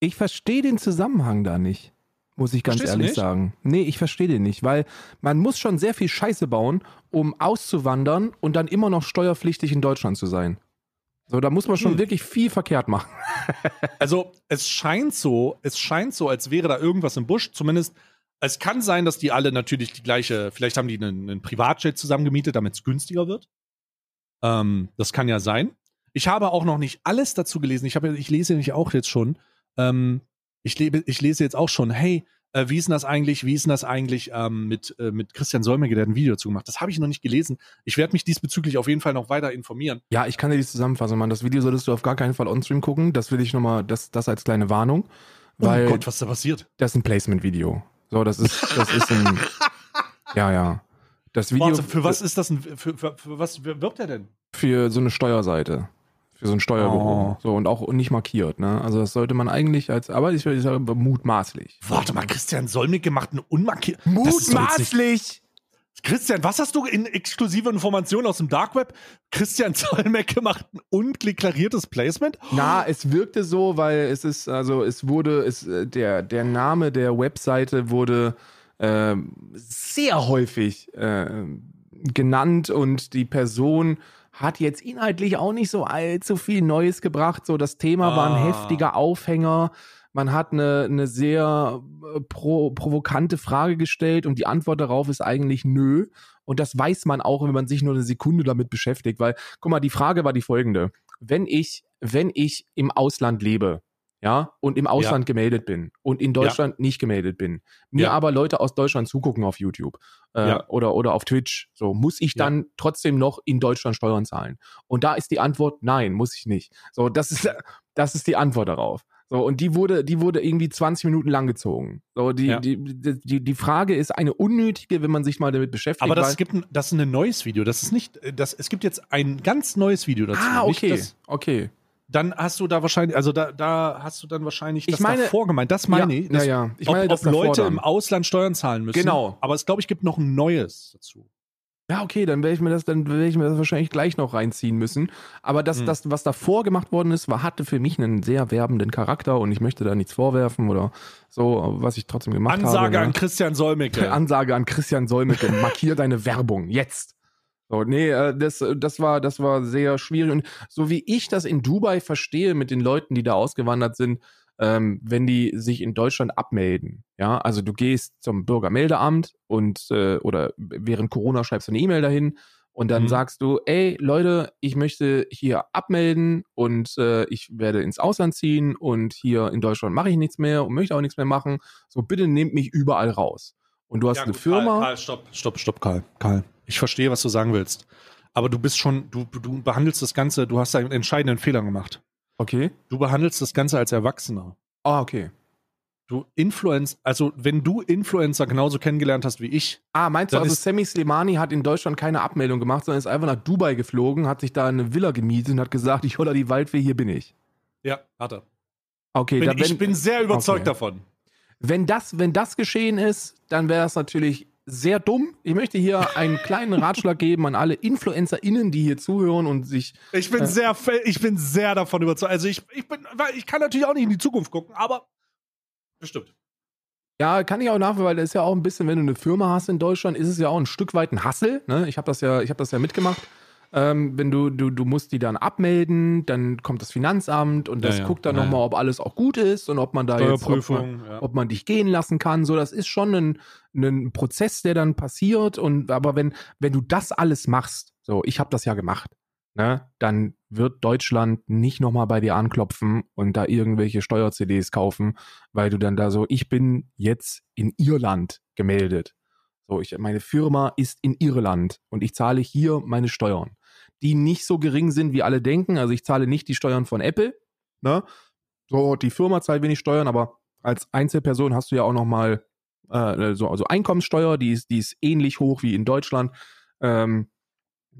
Ich verstehe den Zusammenhang da nicht. Muss ich ganz Verstehst ehrlich sagen. Nee, ich verstehe den nicht, weil man muss schon sehr viel Scheiße bauen, um auszuwandern und dann immer noch steuerpflichtig in Deutschland zu sein. So, da muss man schon Hm. wirklich viel verkehrt machen. (laughs) Also, es scheint so, es scheint so, als wäre da irgendwas im Busch. Zumindest, es kann sein, dass die alle natürlich die gleiche, vielleicht haben die einen, einen Privatjet zusammengemietet, damit es günstiger wird. Ähm, das kann ja sein. Ich habe auch noch nicht alles dazu gelesen. Ich, habe, ich lese nämlich auch jetzt schon. Ähm, ich, lebe, ich lese jetzt auch schon, hey, äh, wie ist denn das eigentlich, wie ist denn das eigentlich ähm, mit, äh, mit Christian Solmecke, der hat ein Video dazu gemacht. Das habe ich noch nicht gelesen. Ich werde mich diesbezüglich auf jeden Fall noch weiter informieren. Ja, ich kann dir die Zusammenfassung machen. Das Video solltest du auf gar keinen Fall on-stream gucken. Das will ich nochmal, das, das als kleine Warnung. Weil oh Gott, was da passiert? das ist ein Placement-Video. So, das ist, das ist ein. (laughs) ja, ja. Das Video Warte, für was ist das ein, für, für, für was wirbt er denn? für so eine Steuerseite. Für so ein Steuerbüro. Oh. So, und auch nicht markiert, ne? Also das sollte man eigentlich als, aber ich würde sagen, mutmaßlich. Warte mal, Christian Solmecke macht einen unmarkiert. Das ist doch jetzt nicht- Mutmaßlich! Christian, was hast du in exklusive Informationen aus dem Dark Web? Christian Solmecke macht ein undeklariertes Placement? Na, es wirkte so, weil es ist, also es wurde, es, äh, der, der Name der Webseite wurde ähm, sehr häufig äh, genannt und die Person hat jetzt inhaltlich auch nicht so allzu viel Neues gebracht. So, das Thema war ein Ah. heftiger Aufhänger. Man hat eine, eine sehr äh, pro, provokante Frage gestellt und die Antwort darauf ist eigentlich nö. Und das weiß man auch, wenn man sich nur eine Sekunde damit beschäftigt, weil, guck mal, die Frage war die folgende. Wenn ich, wenn ich im Ausland lebe, ja, und im Ausland ja. gemeldet bin und in Deutschland ja. nicht gemeldet bin, mir ja. aber Leute aus Deutschland zugucken auf YouTube äh, oder, oder auf Twitch, so, muss ich dann trotzdem noch in Deutschland Steuern zahlen? Und da ist die Antwort, nein, muss ich nicht. So, das ist, (laughs) das ist die Antwort darauf. So, und die wurde, die wurde irgendwie 20 Minuten lang gezogen. So, die, ja. die, die, die Frage ist eine unnötige, wenn man sich mal damit beschäftigt. Aber das gibt ein, das ist ein neues Video. Das ist nicht, das, es gibt jetzt ein ganz neues Video dazu. Ah, okay. Das, okay. Dann hast du da wahrscheinlich, also da, da hast du dann wahrscheinlich das ich meine, davor gemeint. Das meine ja, ich. Das, ja, ja. Ich meine, ob, ob Leute dann. im Ausland Steuern zahlen müssen. Genau. Aber es glaube ich gibt noch ein neues dazu. Ja, okay, dann werde ich mir das, dann werde ich mir das wahrscheinlich gleich noch reinziehen müssen. Aber das, mhm. das, was davor gemacht worden ist, war, hatte für mich einen sehr werbenden Charakter und ich möchte da nichts vorwerfen oder so, was ich trotzdem gemacht Ansage habe. Ansage an ne? Christian Solmecke. (laughs) Ansage an Christian Solmecke. Markier deine Werbung jetzt. So, nee, äh, das, das war, das war sehr schwierig. Und so wie ich das in Dubai verstehe mit den Leuten, die da ausgewandert sind, ähm, wenn die sich in Deutschland abmelden. Ja, also du gehst zum Bürgermeldeamt und äh, oder während Corona schreibst du eine E-Mail dahin und dann mhm. sagst du, ey Leute, ich möchte hier abmelden und äh, ich werde ins Ausland ziehen und hier in Deutschland mache ich nichts mehr und möchte auch nichts mehr machen. So bitte nehmt mich überall raus. Und du hast ja, eine gut, Firma. Karl, Karl, stopp, stopp, stopp, Karl, Karl. Ich verstehe, was du sagen willst. Aber du bist schon, du, du behandelst das Ganze, du hast einen entscheidenden Fehler gemacht. Okay. Du behandelst das Ganze als Erwachsener. Ah, okay. Du Influencer, also wenn du Influencer genauso kennengelernt hast wie ich. Ah, meinst du also Sammy Slimani hat in Deutschland keine Abmeldung gemacht, sondern ist einfach nach Dubai geflogen, hat sich da eine Villa gemietet und hat gesagt, ich holla die Waldfee, hier bin ich. Ja, hat er. Okay, bin, ich bin sehr überzeugt okay. davon. Wenn das, wenn das geschehen ist, dann wäre es natürlich sehr dumm. Ich möchte hier einen kleinen Ratschlag geben an alle InfluencerInnen, die hier zuhören und sich. Ich bin äh, sehr, ich bin sehr davon überzeugt. Also ich, ich bin, weil ich kann natürlich auch nicht in die Zukunft gucken, aber bestimmt. Ja, kann ich auch nachvollziehen, weil das ist ja auch ein bisschen, wenn du eine Firma hast in Deutschland, ist es ja auch ein Stück weit ein Hassel. Ne? Ich habe das ja, ich habe das ja mitgemacht. Ähm, wenn du, du, du musst die dann abmelden, dann kommt das Finanzamt und das ja, ja. guckt dann ja, nochmal, ob alles auch gut ist und ob man da jetzt, ob man, ja. ob man dich gehen lassen kann. So, das ist schon ein, ein Prozess, der dann passiert. Und aber wenn, wenn du das alles machst, so, ich habe das ja gemacht, ne, dann wird Deutschland nicht nochmal bei dir anklopfen und da irgendwelche Steuer-CDs kaufen, weil du dann da so, ich bin jetzt in Irland gemeldet. So, ich, meine Firma ist in Irland und ich zahle hier meine Steuern die nicht so gering sind, wie alle denken. Also ich zahle nicht die Steuern von Apple. Ne? So, die Firma zahlt wenig Steuern, aber als Einzelperson hast du ja auch nochmal äh, so also Einkommenssteuer, die ist, die ist ähnlich hoch wie in Deutschland. Ähm,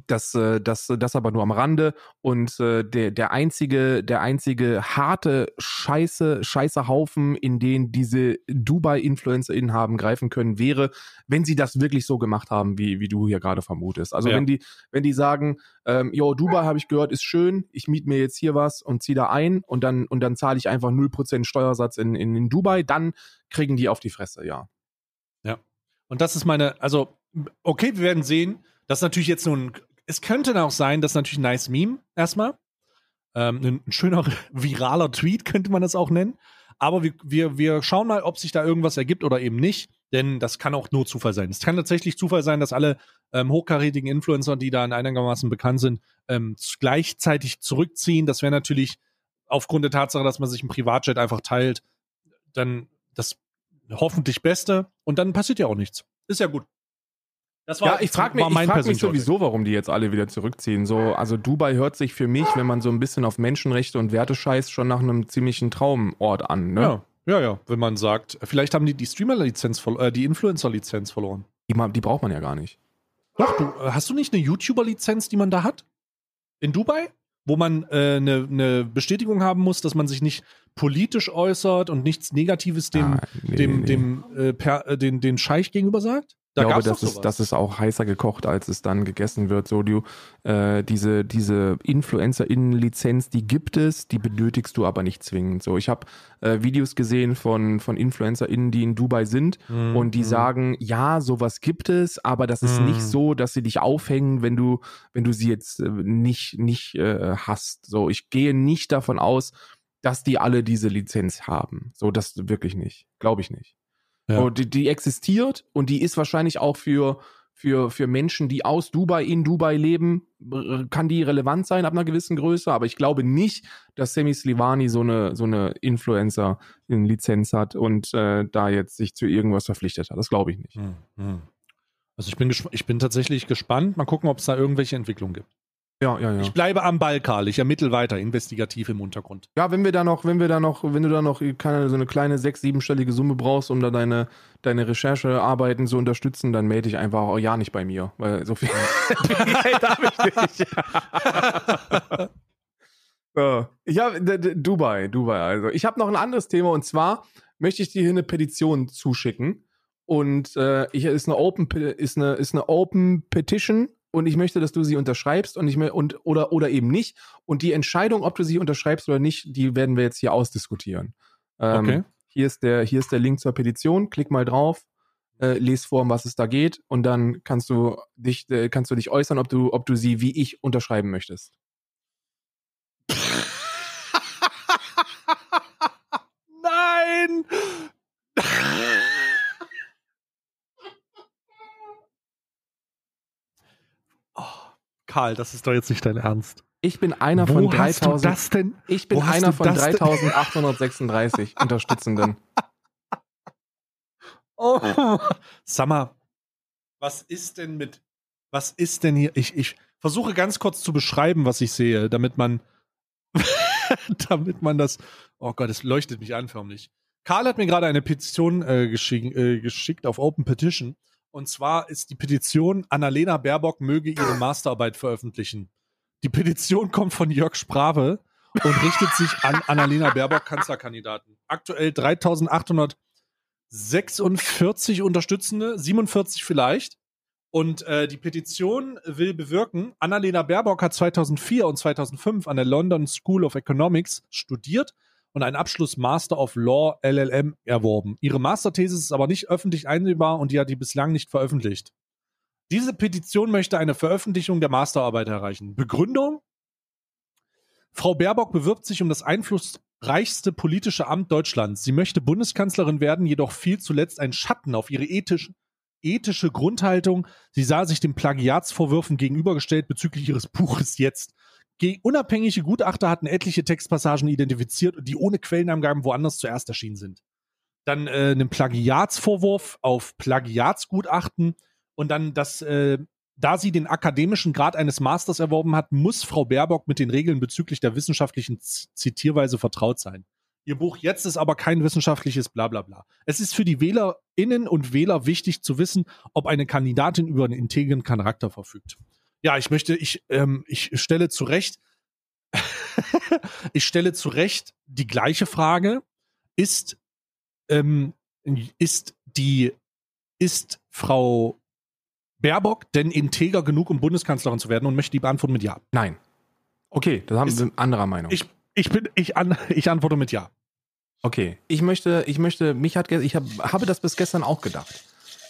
das, äh, das, das aber nur am Rande. Und äh, der, der einzige, der einzige harte Scheiße, Scheiße Haufen, in den diese Dubai-InfluencerInnen haben greifen können, wäre, wenn sie das wirklich so gemacht haben, wie, wie du hier gerade vermutest. Also ja. wenn die, wenn die sagen, ähm, yo, Dubai habe ich gehört, ist schön, ich miete mir jetzt hier was und ziehe da ein und dann, und dann zahle ich einfach 0% Steuersatz in, in, in Dubai, dann kriegen die auf die Fresse, ja. Ja. Und das ist meine, also, okay, wir werden sehen, das ist natürlich jetzt nur ein. Es könnte auch sein, das ist natürlich ein nice Meme erstmal. Ähm, ein, schöner (laughs) viraler Tweet könnte man das auch nennen. Aber wir, wir, wir schauen mal, ob sich da irgendwas ergibt oder eben nicht. Denn das kann auch nur Zufall sein. Es kann tatsächlich Zufall sein, dass alle ähm, hochkarätigen Influencer, die da einigermaßen bekannt sind, ähm, gleichzeitig zurückziehen. Das wäre natürlich aufgrund der Tatsache, dass man sich ein Privatjet einfach teilt, dann das hoffentlich Beste. Und dann passiert ja auch nichts. Ist ja gut. Das war, ja, ich frage mich, ich frag mich sowieso, warum die jetzt alle wieder zurückziehen. So, also Dubai hört sich für mich, wenn man so ein bisschen auf Menschenrechte und Werte scheißt, schon nach einem ziemlichen Traumort an. Ne? Ja, ja, ja. Wenn man sagt, vielleicht haben die die Streamer-Lizenz, äh, die Influencer-Lizenz verloren. Die, die, braucht man ja gar nicht. Doch, du, äh, hast du nicht eine YouTuber-Lizenz, die man da hat? In Dubai? Wo man äh, eine, eine Bestätigung haben muss, dass man sich nicht politisch äußert und nichts Negatives dem, ah, nee, dem, nee. dem, äh, per, äh, den, den Scheich gegenüber sagt? Da ich glaube, das ist, das ist auch heißer gekocht, als es dann gegessen wird. So, du, äh, diese, diese InfluencerInnen-Lizenz, die gibt es, die benötigst du aber nicht zwingend. So, ich habe äh, Videos gesehen von, von InfluencerInnen, die in Dubai sind mhm. und die mhm. sagen, ja, sowas gibt es, aber das ist mhm. nicht so, dass sie dich aufhängen, wenn du, wenn du sie jetzt äh, nicht, nicht äh, hast. So, ich gehe nicht davon aus, dass die alle diese Lizenz haben. So, das wirklich nicht. Glaube ich nicht. Ja. Und die, die existiert und die ist wahrscheinlich auch für, für, für Menschen, die aus Dubai in Dubai leben, äh, kann die relevant sein ab einer gewissen Größe, aber ich glaube nicht, dass Semi Slivani so eine, so eine Influencer-Lizenz hat und äh, da jetzt sich zu irgendwas verpflichtet hat. Das glaube ich nicht. Hm, hm. Also ich bin, ich bin tatsächlich gespannt. Mal gucken, ob es da irgendwelche Entwicklungen gibt. Ja, ja, ja. Ich bleibe am Ball, Karl. Ich ermittle weiter, investigativ im Untergrund. Ja, wenn wir da noch, wenn wir da noch, wenn du da noch keine, so eine kleine sechs-, siebenstellige Summe brauchst, um da deine, deine Recherchearbeiten zu unterstützen, dann melde dich einfach auch ja nicht bei mir. Weil so viel (laughs) Geld habe ich nicht. (laughs) so. Ich habe Dubai, Dubai. Also ich habe noch ein anderes Thema und zwar möchte ich dir hier eine Petition zuschicken und äh, ich, ist eine Open Pe- ist eine ist eine Open Petition und ich möchte, dass du sie unterschreibst und ich und oder oder eben nicht und die Entscheidung, ob du sie unterschreibst oder nicht, die werden wir jetzt hier ausdiskutieren. Ähm, Okay. Hier ist der hier ist der Link zur Petition. Klick mal drauf, äh, les vor, um was es da geht und dann kannst du dich äh, kannst du dich äußern, ob du ob du sie wie ich unterschreiben möchtest. Nein! oh, Karl, das ist doch jetzt nicht dein Ernst. Ich bin einer Wo von hast du 3000 das denn? Ich bin einer von das denn- 3836 (laughs) Unterstützenden. Oh. Mal, was ist denn mit, was ist denn hier? Ich, ich versuche ganz kurz zu beschreiben, was ich sehe, damit man, (laughs) damit man das, oh Gott, es leuchtet mich an förmlich. Karl hat mir gerade eine Petition äh, geschick, äh, geschickt auf Open Petition. Und zwar ist die Petition, Annalena Baerbock möge ihre (laughs) Masterarbeit veröffentlichen. Die Petition kommt von Jörg Sprave und richtet sich an (laughs) Annalena Baerbock, Kanzlerkandidaten. Aktuell 3846 Unterstützende, 47 vielleicht. Und äh, die Petition will bewirken, Annalena Baerbock hat 2004 und 2005 an der London School of Economics studiert und einen Abschluss Master of Law LLM erworben. Ihre Masterthese ist aber nicht öffentlich einsehbar und die hat die bislang nicht veröffentlicht. Diese Petition möchte eine Veröffentlichung der Masterarbeit erreichen. Begründung? Frau Baerbock bewirbt sich um das einflussreichste politische Amt Deutschlands. Sie möchte Bundeskanzlerin werden, jedoch fiel zuletzt ein Schatten auf ihre ethisch, ethische Grundhaltung. Sie sah sich den Plagiatsvorwürfen gegenübergestellt bezüglich ihres Buches jetzt. Ge unabhängige Gutachter hatten etliche Textpassagen identifiziert, die ohne Quellenangaben woanders zuerst erschienen sind. Dann äh, einen Plagiatsvorwurf auf Plagiatsgutachten und dann das, äh, da sie den akademischen Grad eines Masters erworben hat, muss Frau Baerbock mit den Regeln bezüglich der wissenschaftlichen Z Zitierweise vertraut sein. Ihr Buch jetzt ist aber kein wissenschaftliches Blablabla. Es ist für die WählerInnen und Wähler wichtig zu wissen, ob eine Kandidatin über einen integren Charakter verfügt. Ja, ich möchte, ich, ähm, ich stelle zu Recht, (laughs) ich stelle zu Recht die gleiche Frage. Ist, ähm, ist die, ist Frau Baerbock denn integer genug, um Bundeskanzlerin zu werden und möchte die beantworten mit Ja. Nein. Okay, das haben wir anderer Meinung. Ich, ich bin, ich, an, ich antworte mit Ja. Okay, ich möchte, ich möchte, mich hat, ich hab, habe das bis gestern auch gedacht.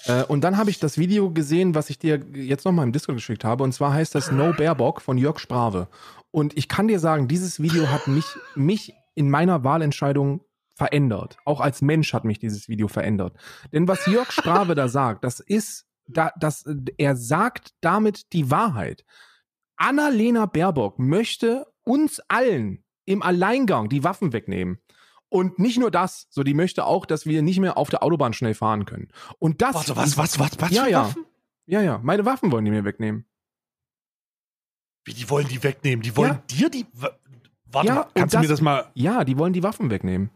Äh, und dann habe ich das Video gesehen, was ich dir jetzt nochmal im Discord geschickt habe. Und zwar heißt das No Baerbock von Jörg Sprave. Und ich kann dir sagen, dieses Video hat mich, mich in meiner Wahlentscheidung verändert. Auch als Mensch hat mich dieses Video verändert. Denn was Jörg Sprave da sagt, das ist, da, das, er sagt damit die Wahrheit. Annalena Baerbock möchte uns allen im Alleingang die Waffen wegnehmen. Und nicht nur das, so die möchte auch, dass wir nicht mehr auf der Autobahn schnell fahren können. Und das. Warte, was, was, was, was Ja, ja. Waffen? Ja, ja, meine Waffen wollen die mir wegnehmen. Wie, die wollen die wegnehmen? Die wollen dir die. wa- Warte Ja, mal, kannst du mir das- das mal. Ja, die wollen die Waffen wegnehmen.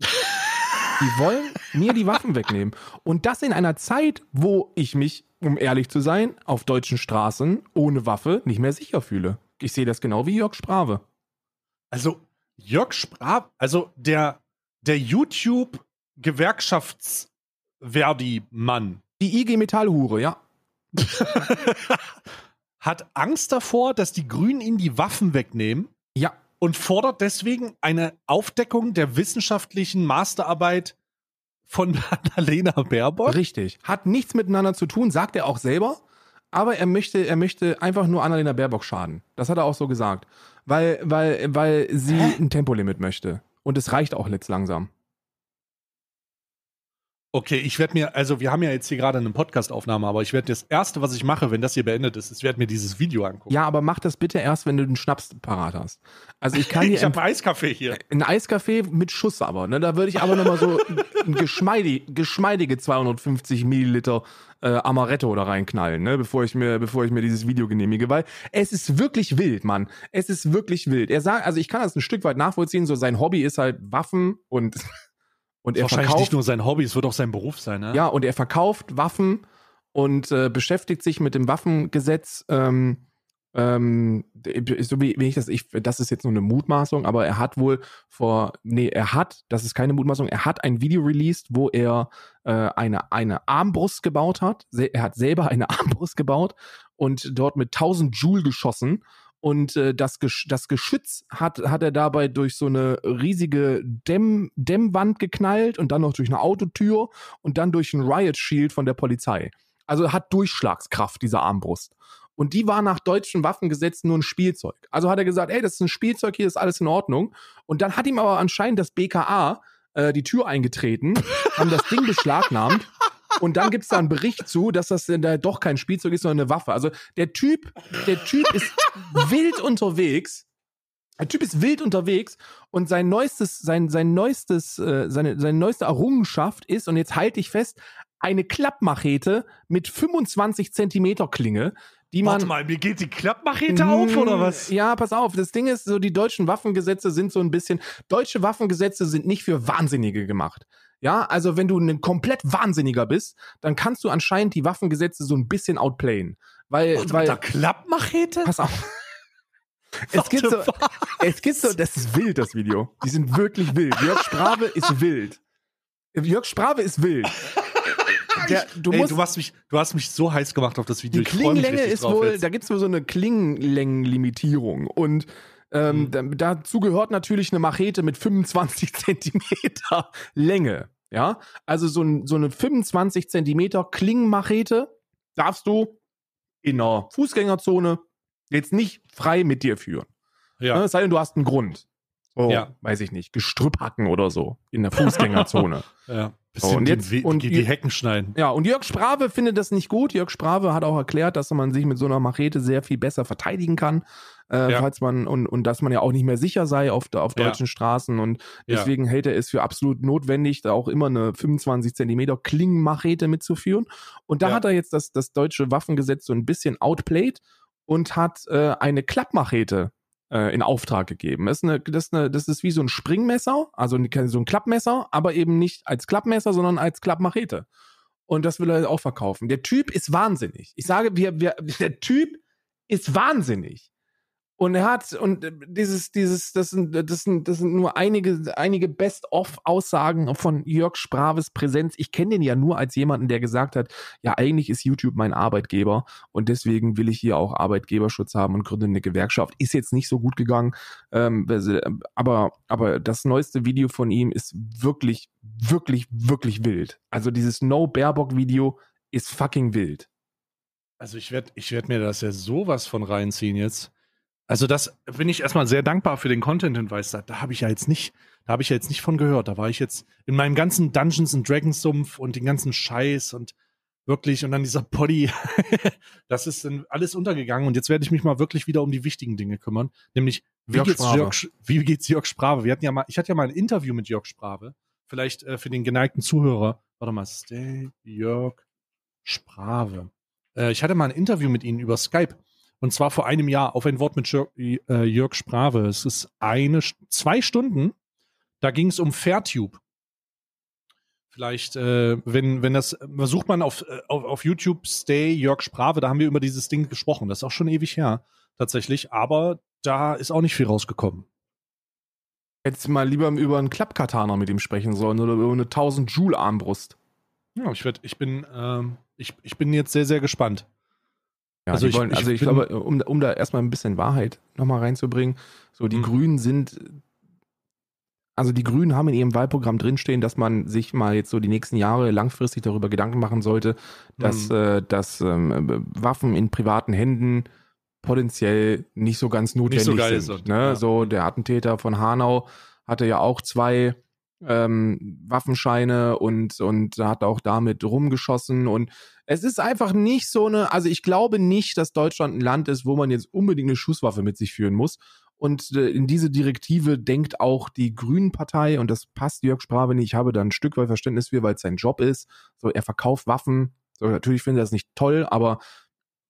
Die wollen mir die Waffen wegnehmen. Und das in einer Zeit, wo ich mich, um ehrlich zu sein, auf deutschen Straßen ohne Waffe nicht mehr sicher fühle. Ich sehe das genau wie Jörg Sprave. Also, Jörg Sprab, also der, der YouTube-Gewerkschafts-Verdi-Mann Die IG Metallhure, ja. (laughs) hat Angst davor, dass die Grünen ihm die Waffen wegnehmen Ja, und fordert deswegen eine Aufdeckung der wissenschaftlichen Masterarbeit von (laughs) Annalena Baerbock. Richtig. Hat nichts miteinander zu tun, sagt er auch selber. Aber er möchte, er möchte einfach nur Annalena Baerbock schaden. Das hat er auch so gesagt. Weil, weil, weil sie Hä? ein Tempolimit möchte. Und es reicht auch jetzt langsam. Okay, ich werde mir, also wir haben ja jetzt hier gerade eine Podcast-Aufnahme, aber ich werde das Erste, was ich mache, wenn das hier beendet ist, ich werde mir dieses Video angucken. Ja, aber mach das bitte erst, wenn du den Schnaps parat hast. Also ich kann (laughs) dir ich habe Eiskaffee hier. ein Eiskaffee mit Schuss aber, ne? Da würde ich aber nochmal so (laughs) ein geschmeidig, geschmeidige 250 Milliliter äh, Amaretto da reinknallen, ne? Bevor ich mir, bevor ich mir dieses Video genehmige, weil es ist wirklich wild, Mann. Es ist wirklich wild. Er sagt, also ich kann das ein Stück weit nachvollziehen, so sein Hobby ist halt Waffen und (laughs) und er Wahrscheinlich verkauft nicht nur sein Hobby, es wird auch sein Beruf sein, ne? ja, und er verkauft Waffen und äh, beschäftigt sich mit dem Waffengesetz. Ähm, ähm, so wie, wie ich das, ich, das ist jetzt nur eine Mutmaßung, aber er hat wohl vor, nee, er hat, das ist keine Mutmaßung, er hat ein Video released, wo er äh, eine, eine Armbrust gebaut hat. Er hat selber eine (laughs) Armbrust gebaut und dort mit 1000 Joule geschossen. Und äh, das, Gesch das Geschütz hat, hat er dabei durch so eine riesige Dämm Dämmwand geknallt und dann noch durch eine Autotür und dann durch ein Riot Shield von der Polizei. Also hat Durchschlagskraft, diese Armbrust. Und die war nach deutschen Waffengesetzen nur ein Spielzeug. Also hat er gesagt, ey, das ist ein Spielzeug, hier ist alles in Ordnung. Und dann hat ihm aber anscheinend das BKA äh, die Tür eingetreten, haben das Ding beschlagnahmt. Und dann gibt's da einen Bericht zu, dass das denn da doch kein Spielzeug ist, sondern eine Waffe. Also der Typ, der Typ ist wild unterwegs. Der Typ ist wild unterwegs und sein neuestes, sein, sein neuestes, äh, seine, seine neueste Errungenschaft ist, und jetzt halte ich fest, eine Klappmachete mit 25 Zentimeter Klinge, die man. Warte mal, mir geht die Klappmachete auf, oder was? Ja, pass auf. Das Ding ist, so die deutschen Waffengesetze sind so ein bisschen. Deutsche Waffengesetze sind nicht für Wahnsinnige gemacht. Ja, also wenn du ein komplett Wahnsinniger bist, dann kannst du anscheinend die Waffengesetze so ein bisschen outplayen. Weil, Warte, weil. mit der Klappmachete? Pass auf. (laughs) Es gibt, so, es gibt so, das ist wild, das Video. Die sind wirklich wild. Jörg Sprave ist wild. Jörg Sprave ist wild. (laughs) Der, du Ey, musst, du hast mich, du hast mich so heiß gemacht auf das Video. die Klingenlänge ist wohl, jetzt. da gibt's wohl so eine Klingenlängenlimitierung. Und ähm, Mhm. da, dazu gehört natürlich eine Machete mit 25 (laughs) Zentimeter Länge. Ja, also so, ein, so eine 25 Zentimeter Klingenmachete darfst du in einer Fußgängerzone jetzt nicht frei mit dir führen. Ja. Ne, Es sei denn, du hast einen Grund. So, Ja. weiß ich nicht, Gestrüpp hacken oder so in der (laughs) Fußgängerzone. Ja. Bisschen und jetzt- die, und die, die Hecken schneiden. Ja, und Jörg Sprave findet das nicht gut. Jörg Sprave hat auch erklärt, dass man sich mit so einer Machete sehr viel besser verteidigen kann, äh, Ja. falls man und, und dass man ja auch nicht mehr sicher sei auf, auf Ja. deutschen Straßen und Ja. deswegen hält er es für absolut notwendig, da auch immer eine 25 Zentimeter Klingenmachete mitzuführen. Und da Ja. hat er jetzt das, das deutsche Waffengesetz so ein bisschen outplayed und hat äh, eine Klappmachete äh, in Auftrag gegeben. Das ist, eine, das, ist eine, das ist wie so ein Springmesser, also so ein Klappmesser, aber eben nicht als Klappmesser, sondern als Klappmachete. Und das will er auch verkaufen. Der Typ ist wahnsinnig. Ich sage, wir, wir, der Typ ist wahnsinnig. Und er hat, und äh, dieses, dieses, das sind, das sind, das sind nur einige, einige Best-of-Aussagen von Jörg Spraves Präsenz. Ich kenne den ja nur als jemanden, der gesagt hat, ja, eigentlich ist YouTube mein Arbeitgeber und deswegen will ich hier auch Arbeitgeberschutz haben und gründe eine Gewerkschaft. Ist jetzt nicht so gut gegangen, ähm, aber, aber das neueste Video von ihm ist wirklich, wirklich, wirklich wild. Also dieses No-Baerbock-Video ist fucking wild. Also ich werde ich werd mir das ja sowas von reinziehen jetzt. Also das bin ich erstmal sehr dankbar für den Content-Hinweis. Da, da habe ich ja jetzt nicht, da habe ich ja jetzt nicht von gehört. Da war ich jetzt in meinem ganzen Dungeons and Dragons Sumpf und den ganzen Scheiß und wirklich und dann dieser Poddy. (laughs) das ist dann alles untergegangen und jetzt werde ich mich mal wirklich wieder um die wichtigen Dinge kümmern. Nämlich, wie Jörg geht's Sprave. Jörg, wie geht's Jörg Sprave? Wir hatten ja mal, ich hatte ja mal ein Interview mit Jörg Sprave. Vielleicht äh, für den geneigten Zuhörer. Warte mal, Stay Jörg Sprave. Äh, ich hatte mal ein Interview mit Ihnen über Skype. Und zwar vor einem Jahr auf ein Wort mit Jörg, äh, Jörg Sprave. Es ist eine, zwei Stunden. Da ging es um Fairtube. Vielleicht, äh, wenn, wenn das, sucht man auf, äh, auf, auf YouTube Stay Jörg Sprave, da haben wir über dieses Ding gesprochen. Das ist auch schon ewig her, tatsächlich. Aber da ist auch nicht viel rausgekommen. Jetzt mal lieber über einen Klappkatana mit ihm sprechen sollen oder über eine 1000 Joule Armbrust. Ja, ich, werd, ich, bin, ähm, ich, ich bin jetzt sehr, sehr gespannt. Ja, Also ich- ich, wollen, ich also ich bin- glaube, um, um da erstmal ein bisschen Wahrheit nochmal reinzubringen, so die Mhm. Grünen sind, also die Grünen haben in ihrem Wahlprogramm drinstehen, dass man sich mal jetzt so die nächsten Jahre langfristig darüber Gedanken machen sollte, dass, Mhm. äh, dass ähm, Waffen in privaten Händen potenziell nicht so ganz notwendig so geil sind. sind, ne? ja. So der Attentäter von Hanau hatte ja auch zwei ähm, Waffenscheine und, und hat auch damit rumgeschossen. Und es ist einfach nicht so eine, also ich glaube nicht, dass Deutschland ein Land ist, wo man jetzt unbedingt eine Schusswaffe mit sich führen muss. Und äh, in diese Direktive denkt auch die Grünen-Partei, und das passt Jörg Sprave nicht, ich habe da ein Stück weit Verständnis für, weil es sein Job ist. So, er verkauft Waffen. So, natürlich finde ich das nicht toll, aber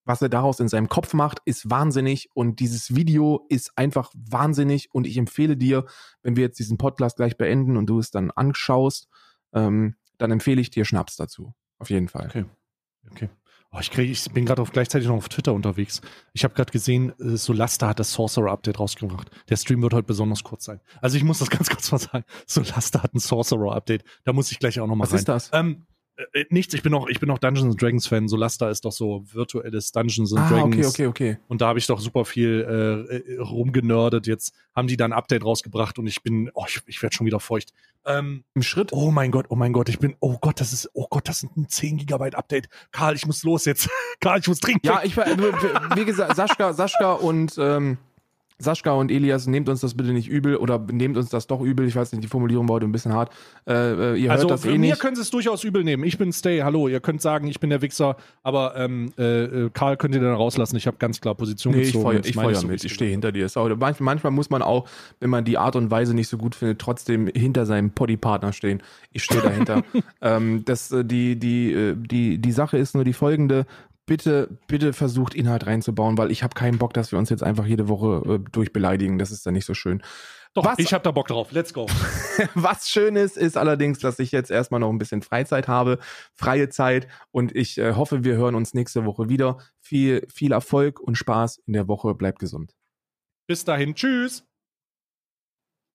was er daraus in seinem Kopf macht, ist wahnsinnig und dieses Video ist einfach wahnsinnig und ich empfehle dir, wenn wir jetzt diesen Podcast gleich beenden und du es dann anschaust, ähm, dann empfehle ich dir Schnaps dazu. Auf jeden Fall. Okay. Okay. Oh, ich, krieg, ich bin gerade gleichzeitig noch auf Twitter unterwegs. Ich habe gerade gesehen, äh, Solasta hat das Sorcerer-Update rausgebracht. Der Stream wird heute besonders kurz sein. Also ich muss das (laughs) ganz kurz mal sagen. Solasta hat ein Sorcerer-Update. Da muss ich gleich auch noch mal Was rein. ist das? Ähm, äh, nichts, ich bin auch, ich bin auch Dungeons Dragons Fan. Solasta ist doch so virtuelles Dungeons ah, Dragons. okay, okay, okay. Und da habe ich doch super viel äh, äh, rumgenördet. Jetzt haben die da ein Update rausgebracht und ich bin, oh, ich, ich werde schon wieder feucht. Ähm, Im Schritt? oh mein Gott, oh mein Gott, ich bin, oh Gott, das ist, oh Gott, das ist ein 10 Gigabyte Update. Karl, ich muss los jetzt. (laughs) Karl, ich muss trinken. Ja, ich war, wie gesagt, Sascha, Sascha und ähm, Sascha und Elias, nehmt uns das bitte nicht übel oder nehmt uns das doch übel. Ich weiß nicht, die Formulierung war heute ein bisschen hart. Äh, äh, ihr also hört das eh mir nicht. können Sie es durchaus übel nehmen. Ich bin Stay, hallo. Ihr könnt sagen, ich bin der Wichser, aber ähm, äh, äh, Karl könnt ihr dann rauslassen. Ich habe ganz klar Position Nee, ich gezogen. feuer, ich feuer so, wie mit, ich stehe hinter dir. Auch- manch- Manchmal muss man auch, wenn man die Art und Weise nicht so gut findet, trotzdem hinter seinem Poddy-Partner stehen. Ich stehe dahinter. (laughs) ähm, das, äh, die, die, die, die Sache ist nur die folgende. Bitte, bitte versucht Inhalt reinzubauen, weil ich habe keinen Bock, dass wir uns jetzt einfach jede Woche äh, durchbeleidigen. Das ist dann nicht so schön. Doch, Was- ich habe da Bock drauf. Let's go. (laughs) Was schön ist, ist allerdings, dass ich jetzt erstmal noch ein bisschen Freizeit habe, freie Zeit und ich äh, hoffe, wir hören uns nächste Woche wieder. Viel, viel Erfolg und Spaß in der Woche. Bleibt gesund. Bis dahin. Tschüss.